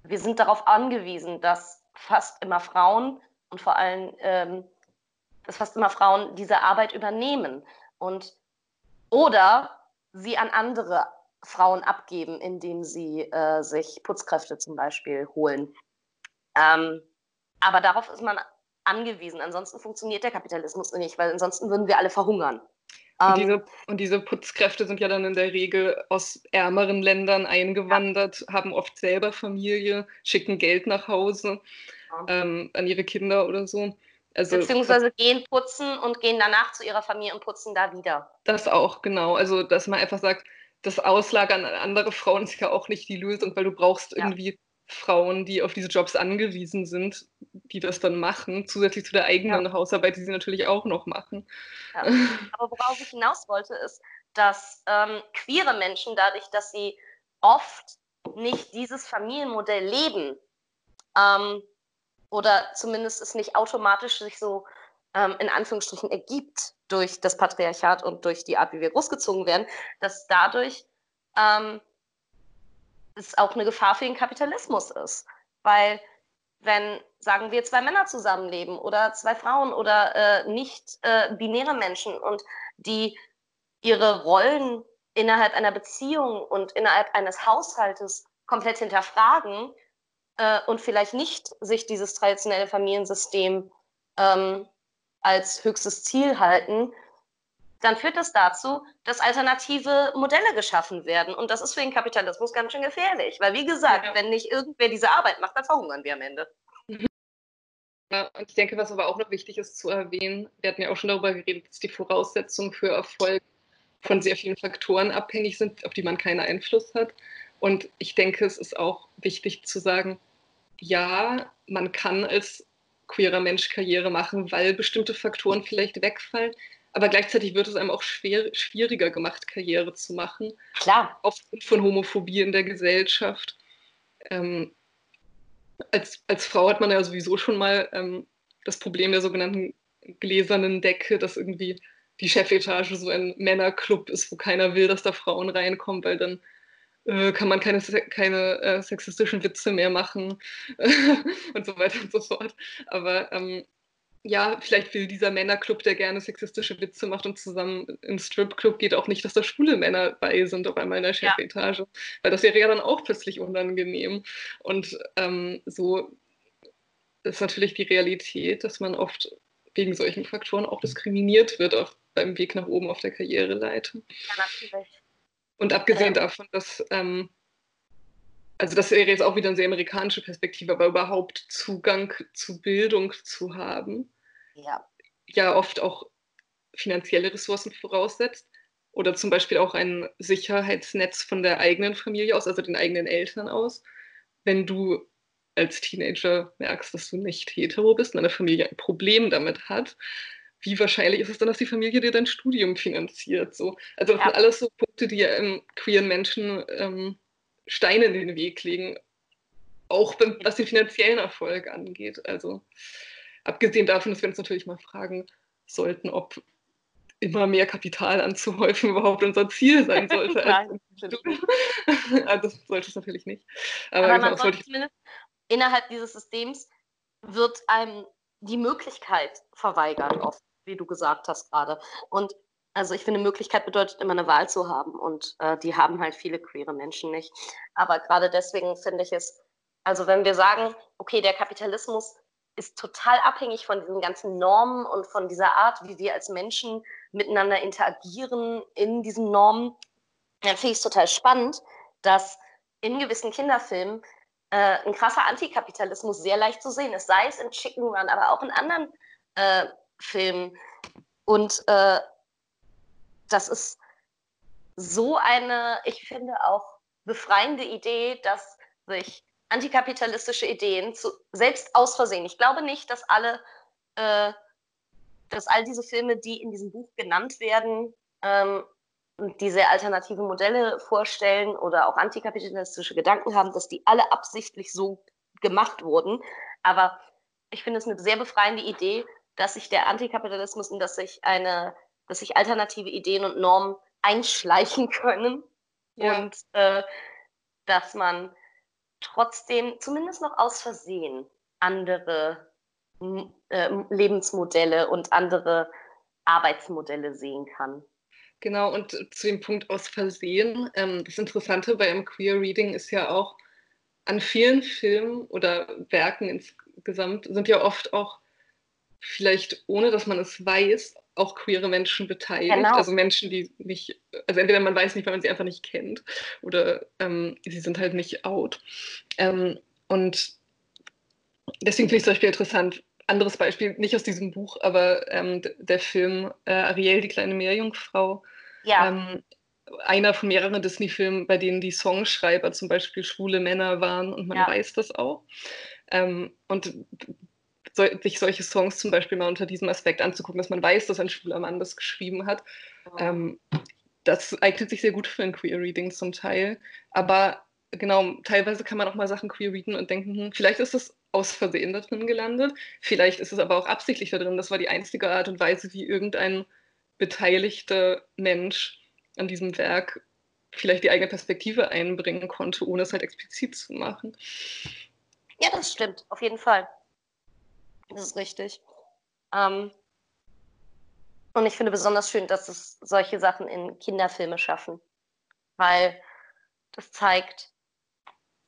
wir sind darauf angewiesen, dass fast immer Frauen und vor allem, ähm, dass fast immer Frauen diese Arbeit übernehmen und oder sie an andere Frauen abgeben, indem sie äh, sich Putzkräfte zum Beispiel holen. Ähm, aber darauf ist man angewiesen. Ansonsten funktioniert der Kapitalismus nicht, weil ansonsten würden wir alle verhungern. Und, ähm, diese, und diese Putzkräfte sind ja dann in der Regel aus ärmeren Ländern eingewandert, ja. haben oft selber Familie, schicken Geld nach Hause ja. ähm, an ihre Kinder oder so. Also, Beziehungsweise gehen putzen und gehen danach zu ihrer Familie und putzen da wieder. Das auch, genau. Also, dass man einfach sagt, das Auslagern an andere Frauen ist ja auch nicht die Lösung, weil du brauchst ja. irgendwie Frauen, die auf diese Jobs angewiesen sind, die das dann machen, zusätzlich zu der eigenen ja. Hausarbeit, die sie natürlich auch noch machen. Ja. Aber worauf ich hinaus wollte, ist, dass ähm, queere Menschen dadurch, dass sie oft nicht dieses Familienmodell leben, ähm, oder zumindest es nicht automatisch sich so ähm, in Anführungsstrichen ergibt durch das Patriarchat und durch die Art, wie wir großgezogen werden, dass dadurch ähm, es auch eine Gefahr für den Kapitalismus ist. Weil wenn, sagen wir, zwei Männer zusammenleben oder zwei Frauen oder äh, nicht äh, binäre Menschen und die ihre Rollen innerhalb einer Beziehung und innerhalb eines Haushaltes komplett hinterfragen, äh, und vielleicht nicht sich dieses traditionelle Familiensystem ähm, als höchstes Ziel halten, dann führt das dazu, dass alternative Modelle geschaffen werden. Und das ist für den Kapitalismus ganz schön gefährlich. Weil, wie gesagt, ja. wenn nicht irgendwer diese Arbeit macht, dann verhungern wir am Ende. Ja, und ich denke, was aber auch noch wichtig ist zu erwähnen, wir hatten ja auch schon darüber geredet, dass die Voraussetzungen für Erfolg von sehr vielen Faktoren abhängig sind, auf die man keinen Einfluss hat. Und ich denke, es ist auch wichtig zu sagen, ja, man kann als queerer Mensch Karriere machen, weil bestimmte Faktoren vielleicht wegfallen. Aber gleichzeitig wird es einem auch schwer, schwieriger gemacht, Karriere zu machen. Klar. Aufgrund von Homophobie in der Gesellschaft. Ähm, als, als Frau hat man ja sowieso schon mal ähm, das Problem der sogenannten gläsernen Decke, dass irgendwie die Chefetage so ein Männerclub ist, wo keiner will, dass da Frauen reinkommen, weil dann äh, kann man keine, keine äh, sexistischen Witze mehr machen und so weiter und so fort. Aber ähm, ja, vielleicht will dieser Männerclub, der gerne sexistische Witze macht und zusammen ins Stripclub geht, auch nicht, dass da schwule Männer bei sind auf einmal in der Chefetage. Ja. Weil das wäre ja dann auch plötzlich unangenehm. Und ähm, so ist natürlich die Realität, dass man oft wegen solchen Faktoren auch diskriminiert wird auf, beim Weg nach oben auf der Karriereleiter. Ja, natürlich. Und abgesehen ja. davon, dass, ähm, also das wäre jetzt auch wieder eine sehr amerikanische Perspektive, aber überhaupt Zugang zu Bildung zu haben, ja, ja oft auch finanzielle Ressourcen voraussetzt oder zum Beispiel auch ein Sicherheitsnetz von der eigenen Familie aus, also den eigenen Eltern aus. Wenn du als Teenager merkst, dass du nicht hetero bist und deine Familie ein Problem damit hat, wie wahrscheinlich ist es dann, dass die Familie dir dein Studium finanziert? So. Also das ja. sind alles so Punkte, die ähm, queeren Menschen ähm, Steine in den Weg legen, auch was den finanziellen Erfolg angeht. Also abgesehen davon, dass wir uns natürlich mal fragen sollten, ob immer mehr Kapital anzuhäufen überhaupt unser Ziel sein sollte. Nein, also, das sollte es natürlich nicht. Aber, Aber man sollte zumindest innerhalb dieses Systems wird einem die Möglichkeit verweigert oft wie du gesagt hast gerade. Und also ich finde, Möglichkeit bedeutet immer eine Wahl zu haben und äh, die haben halt viele queere Menschen nicht. Aber gerade deswegen finde ich es, also wenn wir sagen, okay, der Kapitalismus ist total abhängig von diesen ganzen Normen und von dieser Art, wie wir als Menschen miteinander interagieren in diesen Normen, dann finde ich es total spannend, dass in gewissen Kinderfilmen äh, ein krasser Antikapitalismus sehr leicht zu sehen ist, sei es in Chicken Run, aber auch in anderen äh, Filmen. Und äh, das ist so eine, ich finde auch befreiende Idee, dass sich antikapitalistische Ideen zu, selbst aus Versehen, ich glaube nicht, dass alle, äh, dass all diese Filme, die in diesem Buch genannt werden, ähm, diese alternative Modelle vorstellen oder auch antikapitalistische Gedanken haben, dass die alle absichtlich so gemacht wurden. Aber ich finde es eine sehr befreiende Idee, dass sich der Antikapitalismus und dass sich eine, dass sich alternative Ideen und Normen einschleichen können ja. und äh, dass man trotzdem zumindest noch aus Versehen andere äh, Lebensmodelle und andere Arbeitsmodelle sehen kann. Genau, und zu dem Punkt aus Versehen. Ähm, das Interessante bei einem Queer Reading ist ja auch, an vielen Filmen oder Werken insgesamt sind ja oft auch vielleicht ohne dass man es weiß, auch queere Menschen beteiligt. Genau. Also Menschen, die nicht, also entweder man weiß nicht, weil man sie einfach nicht kennt oder ähm, sie sind halt nicht out. Ähm, und deswegen finde ich es zum Beispiel interessant, anderes Beispiel, nicht aus diesem Buch, aber ähm, der Film äh, Ariel, die kleine Meerjungfrau. Ja. Ähm, einer von mehreren Disney-Filmen, bei denen die Songschreiber zum Beispiel schwule Männer waren und man ja. weiß das auch. Ähm, und so, sich solche Songs zum Beispiel mal unter diesem Aspekt anzugucken, dass man weiß, dass ein schwuler Mann das geschrieben hat. Ähm, das eignet sich sehr gut für ein Queer Reading zum Teil. Aber genau, teilweise kann man auch mal Sachen queer readen und denken, hm, vielleicht ist es aus Versehen da drin gelandet, vielleicht ist es aber auch absichtlich da drin. Das war die einzige Art und Weise, wie irgendein beteiligter Mensch an diesem Werk vielleicht die eigene Perspektive einbringen konnte, ohne es halt explizit zu machen. Ja, das stimmt, auf jeden Fall. Das ist richtig. Ähm, und ich finde besonders schön, dass es solche Sachen in Kinderfilme schaffen, weil das zeigt,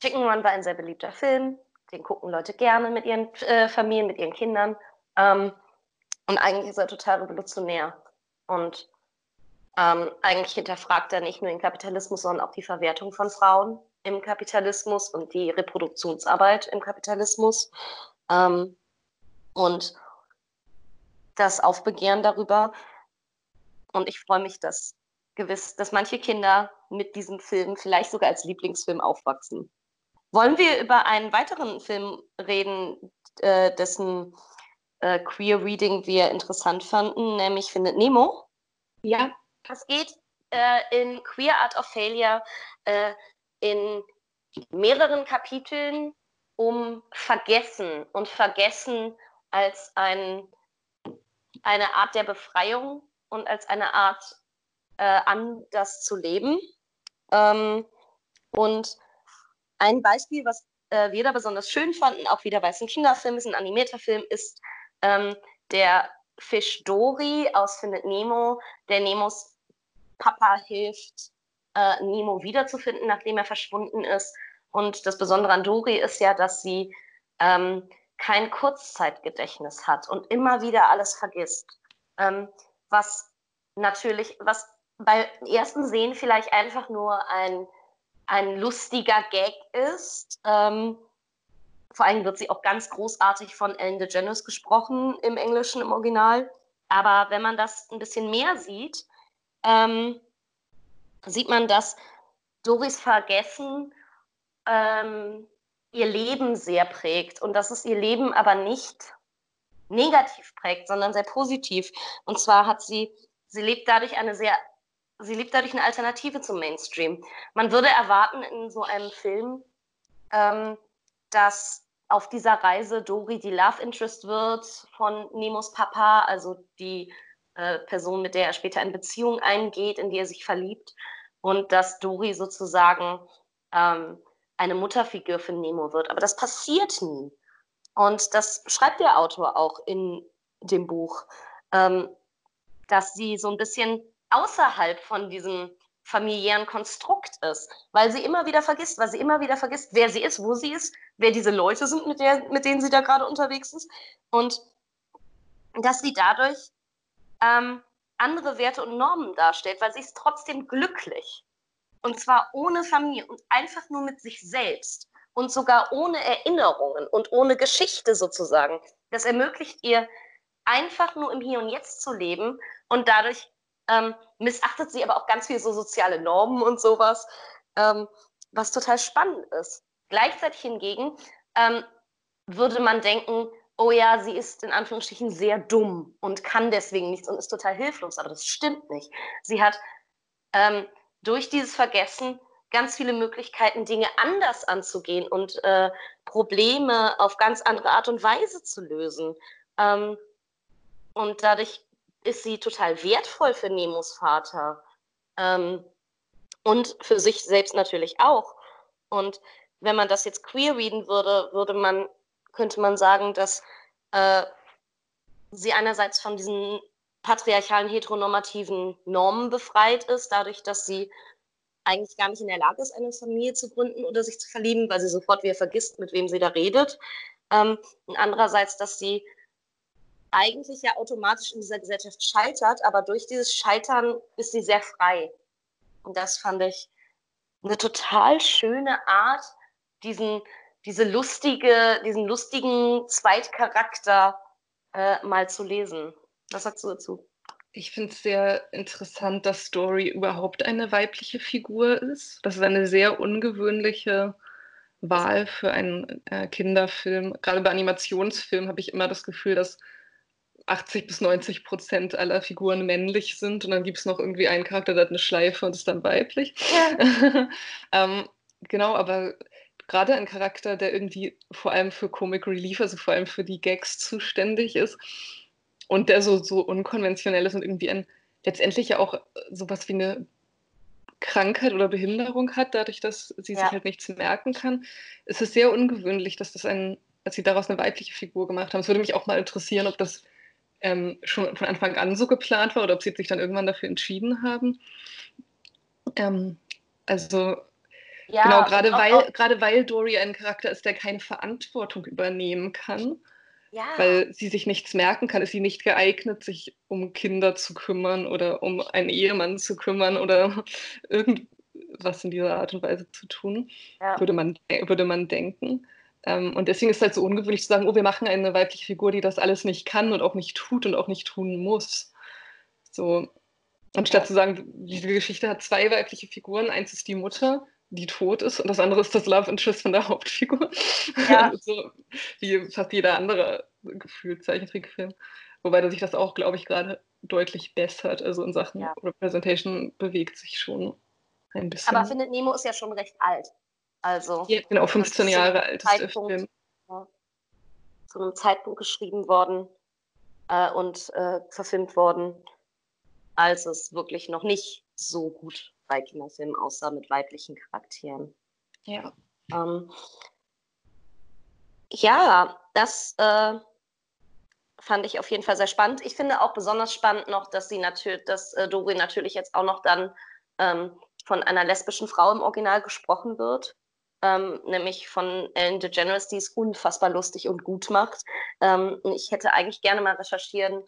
Chicken Run war ein sehr beliebter Film, den gucken Leute gerne mit ihren äh, Familien, mit ihren Kindern. Ähm, und eigentlich ist er total revolutionär. Und ähm, eigentlich hinterfragt er nicht nur den Kapitalismus, sondern auch die Verwertung von Frauen im Kapitalismus und die Reproduktionsarbeit im Kapitalismus. Ähm, und das Aufbegehren darüber. Und ich freue mich, dass gewiss, dass manche Kinder mit diesem Film vielleicht sogar als Lieblingsfilm aufwachsen. Wollen wir über einen weiteren Film reden, äh, dessen äh, Queer Reading wir interessant fanden, nämlich Findet Nemo? Ja. Das geht äh, in Queer Art of Failure äh, in mehreren Kapiteln um Vergessen und Vergessen als ein, eine Art der Befreiung und als eine Art äh, anders zu leben. Ähm, und ein Beispiel, was äh, wir da besonders schön fanden, auch wieder weil es ein Kinderfilm ist, ein animierter Film, ist ähm, der Fisch Dory aus Findet Nemo, der Nemos Papa hilft, äh, Nemo wiederzufinden, nachdem er verschwunden ist. Und das Besondere an Dory ist ja, dass sie ähm, kein Kurzzeitgedächtnis hat und immer wieder alles vergisst. Ähm, was natürlich, was bei ersten Sehen vielleicht einfach nur ein, ein lustiger Gag ist. Ähm, vor allem wird sie auch ganz großartig von Ellen DeGeneres gesprochen im Englischen, im Original. Aber wenn man das ein bisschen mehr sieht, ähm, sieht man, dass Doris Vergessen ähm, ihr Leben sehr prägt und dass es ihr Leben aber nicht negativ prägt, sondern sehr positiv. Und zwar hat sie, sie lebt dadurch eine sehr, sie lebt dadurch eine Alternative zum Mainstream. Man würde erwarten in so einem Film, ähm, dass auf dieser Reise Dori die Love Interest wird von Nemos Papa, also die äh, Person, mit der er später in Beziehung eingeht, in die er sich verliebt. Und dass Dori sozusagen ähm, eine Mutterfigur für Nemo wird. Aber das passiert nie. Und das schreibt der Autor auch in dem Buch, ähm, dass sie so ein bisschen außerhalb von diesem familiären Konstrukt ist, weil sie immer wieder vergisst, weil sie immer wieder vergisst, wer sie ist, wo sie ist, wer diese Leute sind, mit, der, mit denen sie da gerade unterwegs ist. Und dass sie dadurch ähm, andere Werte und Normen darstellt, weil sie ist trotzdem glücklich. Und zwar ohne Familie und einfach nur mit sich selbst und sogar ohne Erinnerungen und ohne Geschichte sozusagen. Das ermöglicht ihr, einfach nur im Hier und Jetzt zu leben und dadurch ähm, missachtet sie aber auch ganz viel so soziale Normen und sowas, ähm, was total spannend ist. Gleichzeitig hingegen ähm, würde man denken, oh ja, sie ist in Anführungsstrichen sehr dumm und kann deswegen nichts und ist total hilflos. Aber das stimmt nicht. Sie hat ähm, durch dieses Vergessen ganz viele Möglichkeiten, Dinge anders anzugehen und äh, Probleme auf ganz andere Art und Weise zu lösen. Ähm, und dadurch ist sie total wertvoll für Nemos Vater. Ähm, und für sich selbst natürlich auch. Und wenn man das jetzt queer readen würde, würde man, könnte man sagen, dass äh, sie einerseits von diesen patriarchalen heteronormativen Normen befreit ist, dadurch, dass sie eigentlich gar nicht in der Lage ist, eine Familie zu gründen oder sich zu verlieben, weil sie sofort wieder vergisst, mit wem sie da redet. Ähm, und andererseits, dass sie eigentlich ja automatisch in dieser Gesellschaft scheitert, aber durch dieses Scheitern ist sie sehr frei. Und das fand ich eine total schöne Art, diesen, diese lustige, diesen lustigen Zweitcharakter äh, mal zu lesen. Was sagst du dazu? Ich finde es sehr interessant, dass Story überhaupt eine weibliche Figur ist. Das ist eine sehr ungewöhnliche Wahl für einen äh, Kinderfilm. Gerade bei Animationsfilmen habe ich immer das Gefühl, dass 80 bis 90 Prozent aller Figuren männlich sind und dann gibt es noch irgendwie einen Charakter, der hat eine Schleife und ist dann weiblich. Ja. ähm, genau, aber gerade ein Charakter, der irgendwie vor allem für Comic Relief, also vor allem für die Gags zuständig ist und der so, so unkonventionell ist und irgendwie ein, letztendlich ja auch sowas wie eine Krankheit oder Behinderung hat, dadurch, dass sie ja. sich halt nichts merken kann. Es ist sehr ungewöhnlich, dass das ein, dass sie daraus eine weibliche Figur gemacht haben. Es würde mich auch mal interessieren, ob das ähm, schon von Anfang an so geplant war oder ob sie sich dann irgendwann dafür entschieden haben. Ähm, also ja, genau, gerade weil, gerade weil Dory ein Charakter ist, der keine Verantwortung übernehmen kann, ja. weil sie sich nichts merken kann, ist sie nicht geeignet, sich um Kinder zu kümmern oder um einen Ehemann zu kümmern oder irgendwas in dieser Art und Weise zu tun, ja. würde, man, würde man denken. Ähm, und deswegen ist es halt so ungewöhnlich zu sagen, oh, wir machen eine weibliche Figur, die das alles nicht kann und auch nicht tut und auch nicht tun muss. So, anstatt zu sagen, diese Geschichte hat zwei weibliche Figuren. Eins ist die Mutter, die tot ist, und das andere ist das Love Interest von der Hauptfigur. Ja. so wie fast jeder andere gefühlt Zeichentrickfilm. Wobei sich das auch, glaube ich, gerade deutlich bessert. Also in Sachen ja. Representation bewegt sich schon ein bisschen. Aber Findet Nemo ist ja schon recht alt. Also, ja, genau, 15 Jahre alt ist der Film. Ja, zu einem Zeitpunkt geschrieben worden äh, und äh, verfilmt worden, als es wirklich noch nicht so gut bei Kinderfilmen aussah mit weiblichen Charakteren. Ja. Ähm, ja, das äh, fand ich auf jeden Fall sehr spannend. Ich finde auch besonders spannend noch, dass sie natürlich, dass äh, Dori natürlich jetzt auch noch dann ähm, von einer lesbischen Frau im Original gesprochen wird ähm, nämlich von Ellen DeGeneres, die es unfassbar lustig und gut macht. Ähm, ich hätte eigentlich gerne mal recherchieren,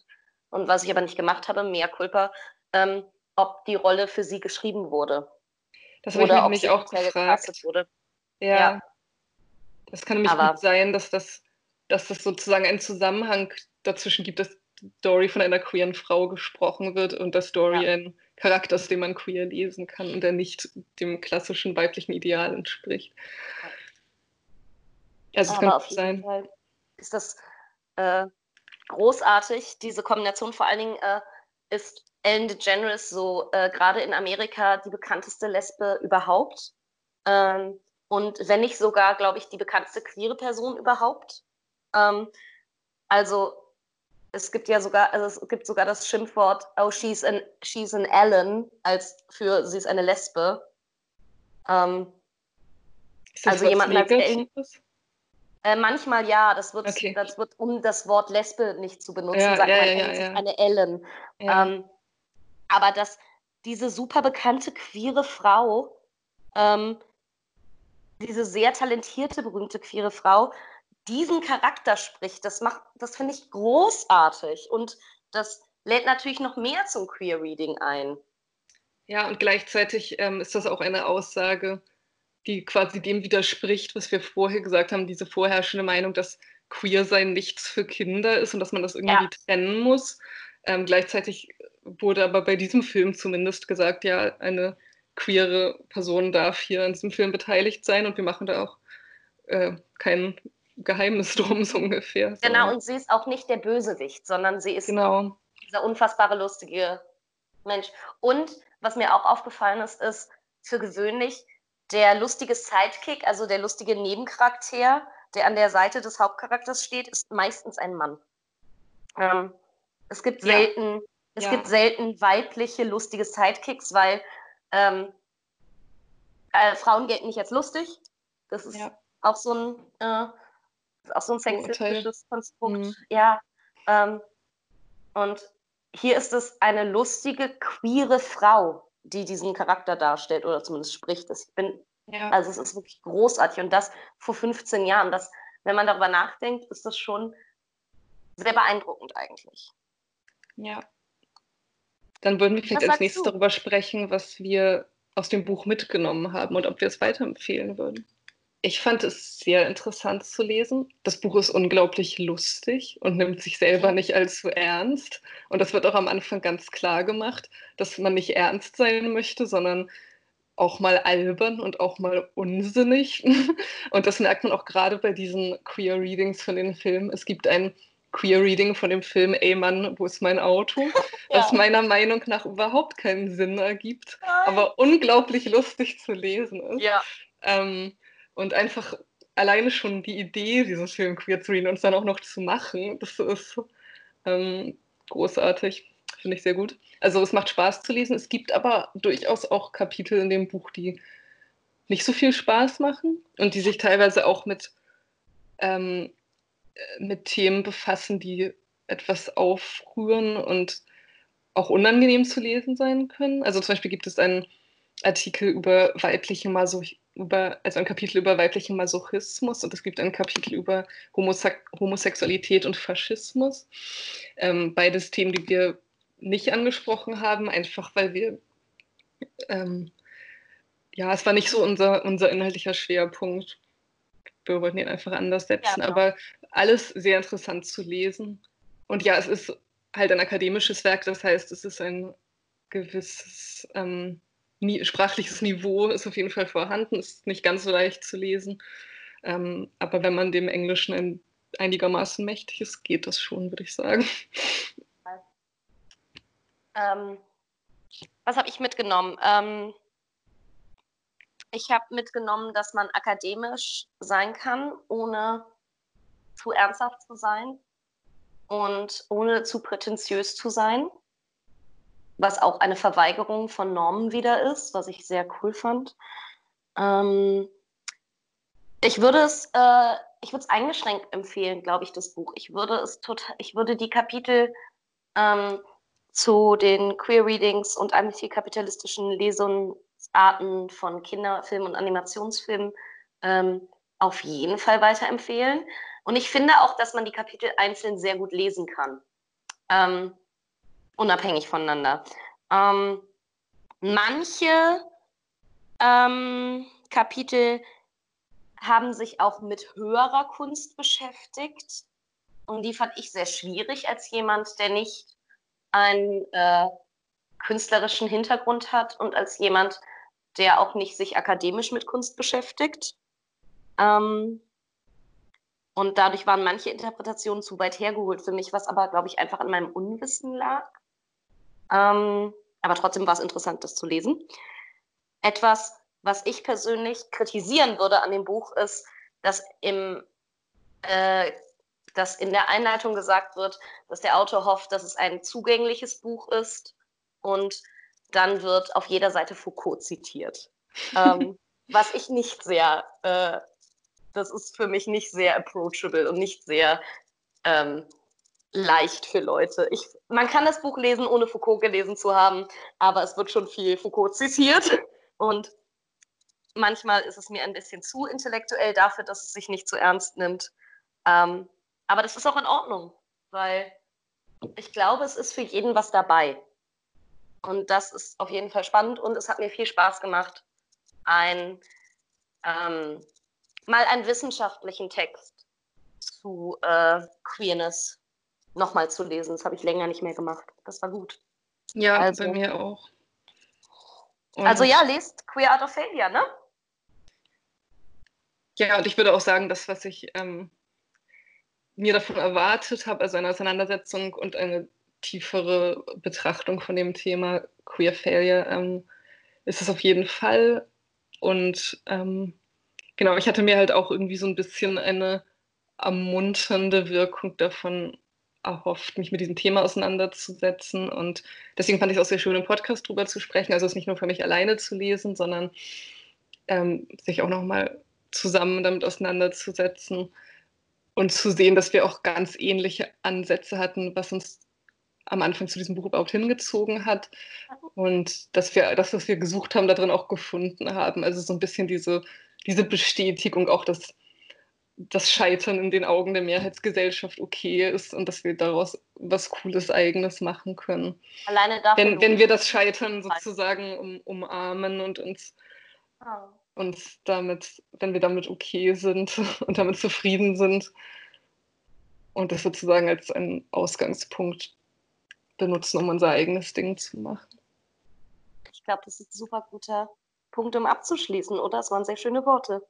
und was ich aber nicht gemacht habe, mehr Culpa, ähm, ob die Rolle für sie geschrieben wurde. Das habe ich mich auch gefragt. Wurde. Ja. ja. Das kann nämlich aber, gut sein, dass das, dass das sozusagen einen Zusammenhang dazwischen gibt, dass Dory von einer queeren Frau gesprochen wird und dass Dory ja. ein Charakter ist, den man queer lesen kann und der nicht dem klassischen weiblichen Ideal entspricht. Also es kann auf sein. Fall ist das äh, großartig, diese Kombination. Vor allen Dingen äh, ist Ellen DeGeneres so äh, gerade in Amerika die bekannteste Lesbe überhaupt. Ähm, und wenn nicht sogar, glaube ich, die bekannteste queere Person überhaupt. Ähm, also es gibt ja sogar, also es gibt sogar das Schimpfwort, oh, she's an, she's an Ellen, als für sie ist eine Lesbe. Ähm, also jemand als Ellen. Äh, manchmal ja, das wird, okay. das wird, um das Wort Lesbe nicht zu benutzen, ja, sagt ja, man, ja, ja, eine Ellen. Ähm, aber dass diese super bekannte queere Frau, ähm, diese sehr talentierte, berühmte queere Frau, diesen Charakter spricht, das macht, das finde ich großartig. Und das lädt natürlich noch mehr zum Queer Reading ein. Ja, und gleichzeitig ähm, ist das auch eine Aussage, die quasi dem widerspricht, was wir vorher gesagt haben, diese vorherrschende Meinung, dass Queer-Sein nichts für Kinder ist und dass man das irgendwie ja. trennen muss. Ähm, gleichzeitig wurde aber bei diesem Film zumindest gesagt, ja, eine queere Person darf hier an diesem Film beteiligt sein und wir machen da auch äh, kein Geheimnis drum, so ungefähr. Genau, und sie ist auch nicht der Bösewicht, sondern sie ist genau. dieser unfassbare, lustige Mensch. Und was mir auch aufgefallen ist, ist für gewöhnlich der lustige Sidekick, also der lustige Nebencharakter, der an der Seite des Hauptcharakters steht, ist meistens ein Mann. Ähm, es gibt selten. Es ja. gibt selten weibliche lustige Sidekicks, weil ähm, äh, Frauen gelten nicht als lustig. Das ist ja. auch so ein, äh, auch so ein sexistisches Konstrukt. Mhm. Ja. Ähm, und hier ist es eine lustige, queere Frau, die diesen Charakter darstellt oder zumindest spricht. Ich bin, ja. Also es ist wirklich großartig und das vor 15 Jahren. Das, wenn man darüber nachdenkt, ist das schon sehr beeindruckend eigentlich. Ja. Dann würden wir vielleicht als nächstes du? darüber sprechen, was wir aus dem Buch mitgenommen haben und ob wir es weiterempfehlen würden. Ich fand es sehr interessant zu lesen. Das Buch ist unglaublich lustig und nimmt sich selber nicht allzu ernst. Und das wird auch am Anfang ganz klar gemacht, dass man nicht ernst sein möchte, sondern auch mal albern und auch mal unsinnig. Und das merkt man auch gerade bei diesen Queer Readings von den Filmen. Es gibt ein Queer Reading von dem Film Ey Mann, wo ist mein Auto? ja. Was meiner Meinung nach überhaupt keinen Sinn ergibt, Nein. aber unglaublich lustig zu lesen ist. Ja. Ähm, und einfach alleine schon die Idee, diesen Film queer zu reading und es dann auch noch zu machen, das ist ähm, großartig. Finde ich sehr gut. Also es macht Spaß zu lesen. Es gibt aber durchaus auch Kapitel in dem Buch, die nicht so viel Spaß machen und die sich teilweise auch mit, ähm, mit Themen befassen, die etwas aufrühren und auch unangenehm zu lesen sein können. Also zum Beispiel gibt es einen Artikel über weibliche Masoch über, also ein Kapitel über weiblichen Masochismus und es gibt ein Kapitel über Homose Homosexualität und Faschismus. Ähm, beides Themen, die wir nicht angesprochen haben, einfach weil wir, ähm, ja, es war nicht so unser, unser inhaltlicher Schwerpunkt. Wir wollten ihn einfach anders setzen, ja, genau. aber alles sehr interessant zu lesen. Und ja, es ist halt ein akademisches Werk, das heißt, es ist ein gewisses ähm, sprachliches Niveau ist auf jeden Fall vorhanden, ist nicht ganz so leicht zu lesen. Ähm, aber wenn man dem Englischen ein, einigermaßen mächtig ist, geht das schon, würde ich sagen. Ähm, was habe ich mitgenommen? Ähm, ich habe mitgenommen, dass man akademisch sein kann, ohne zu ernsthaft zu sein und ohne zu prätentiös zu sein was auch eine Verweigerung von Normen wieder ist, was ich sehr cool fand. Ähm, ich würde es, äh, ich würde es eingeschränkt empfehlen, glaube ich, das Buch. Ich würde es total, ich würde die Kapitel ähm, zu den Queer Readings und antikapitalistischen Lesungsarten von Kinderfilmen und Animationsfilmen ähm, auf jeden Fall weiterempfehlen. Und ich finde auch, dass man die Kapitel einzeln sehr gut lesen kann. Ähm, unabhängig voneinander. Ähm, manche ähm, Kapitel haben sich auch mit höherer Kunst beschäftigt. Und die fand ich sehr schwierig als jemand, der nicht einen äh, künstlerischen Hintergrund hat und als jemand, der auch nicht sich akademisch mit Kunst beschäftigt. Ähm, und dadurch waren manche Interpretationen zu weit hergeholt für mich, was aber, glaube ich, einfach an meinem Unwissen lag. Ähm, aber trotzdem war es interessant, das zu lesen. Etwas, was ich persönlich kritisieren würde an dem Buch, ist, dass, im, äh, dass in der Einleitung gesagt wird, dass der Autor hofft, dass es ein zugängliches Buch ist und dann wird auf jeder Seite Foucault zitiert. ähm, was ich nicht sehr, äh, das ist für mich nicht sehr approachable und nicht sehr ähm, leicht für Leute. Ich, man kann das Buch lesen, ohne Foucault gelesen zu haben, aber es wird schon viel Foucault zitiert und manchmal ist es mir ein bisschen zu intellektuell dafür, dass es sich nicht zu ernst nimmt. Ähm, aber das ist auch in Ordnung, weil ich glaube, es ist für jeden was dabei. Und das ist auf jeden Fall spannend und es hat mir viel Spaß gemacht, ein, ähm, mal einen wissenschaftlichen Text zu äh, Queerness nochmal zu lesen. Das habe ich länger nicht mehr gemacht. Das war gut. Ja, also, bei mir auch. Und also ja, lest Queer Art of Failure, ne? Ja, und ich würde auch sagen, das, was ich ähm, mir davon erwartet habe, also eine Auseinandersetzung und eine tiefere Betrachtung von dem Thema Queer Failure, ähm, ist es auf jeden Fall. Und ähm, genau, ich hatte mir halt auch irgendwie so ein bisschen eine ermunternde Wirkung davon erhofft, mich mit diesem Thema auseinanderzusetzen. Und deswegen fand ich es auch sehr schön, im Podcast drüber zu sprechen. Also es nicht nur für mich alleine zu lesen, sondern ähm, sich auch nochmal zusammen damit auseinanderzusetzen und zu sehen, dass wir auch ganz ähnliche Ansätze hatten, was uns am Anfang zu diesem Buch überhaupt hingezogen hat und dass wir das, was wir gesucht haben, darin auch gefunden haben. Also so ein bisschen diese, diese Bestätigung auch, dass das Scheitern in den Augen der Mehrheitsgesellschaft okay ist und dass wir daraus was Cooles Eigenes machen können. Alleine dafür. Wenn, wenn wir das Scheitern sozusagen um, umarmen und uns oh uns damit, wenn wir damit okay sind und damit zufrieden sind und das sozusagen als einen Ausgangspunkt benutzen, um unser eigenes Ding zu machen. Ich glaube, das ist ein super guter Punkt, um abzuschließen, oder? Das waren sehr schöne Worte.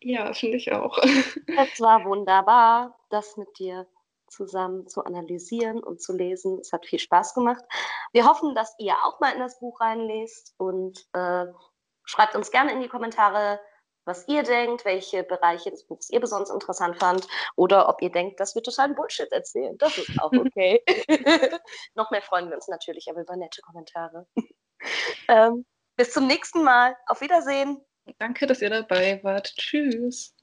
Ja, finde ich auch. Es war wunderbar, das mit dir zusammen zu analysieren und zu lesen. Es hat viel Spaß gemacht. Wir hoffen, dass ihr auch mal in das Buch reinlest und äh, Schreibt uns gerne in die Kommentare, was ihr denkt, welche Bereiche des Buchs ihr besonders interessant fand oder ob ihr denkt, dass wir total Bullshit erzählen. Das ist auch okay. Noch mehr freuen wir uns natürlich aber über nette Kommentare. ähm, bis zum nächsten Mal. Auf Wiedersehen. Danke, dass ihr dabei wart. Tschüss.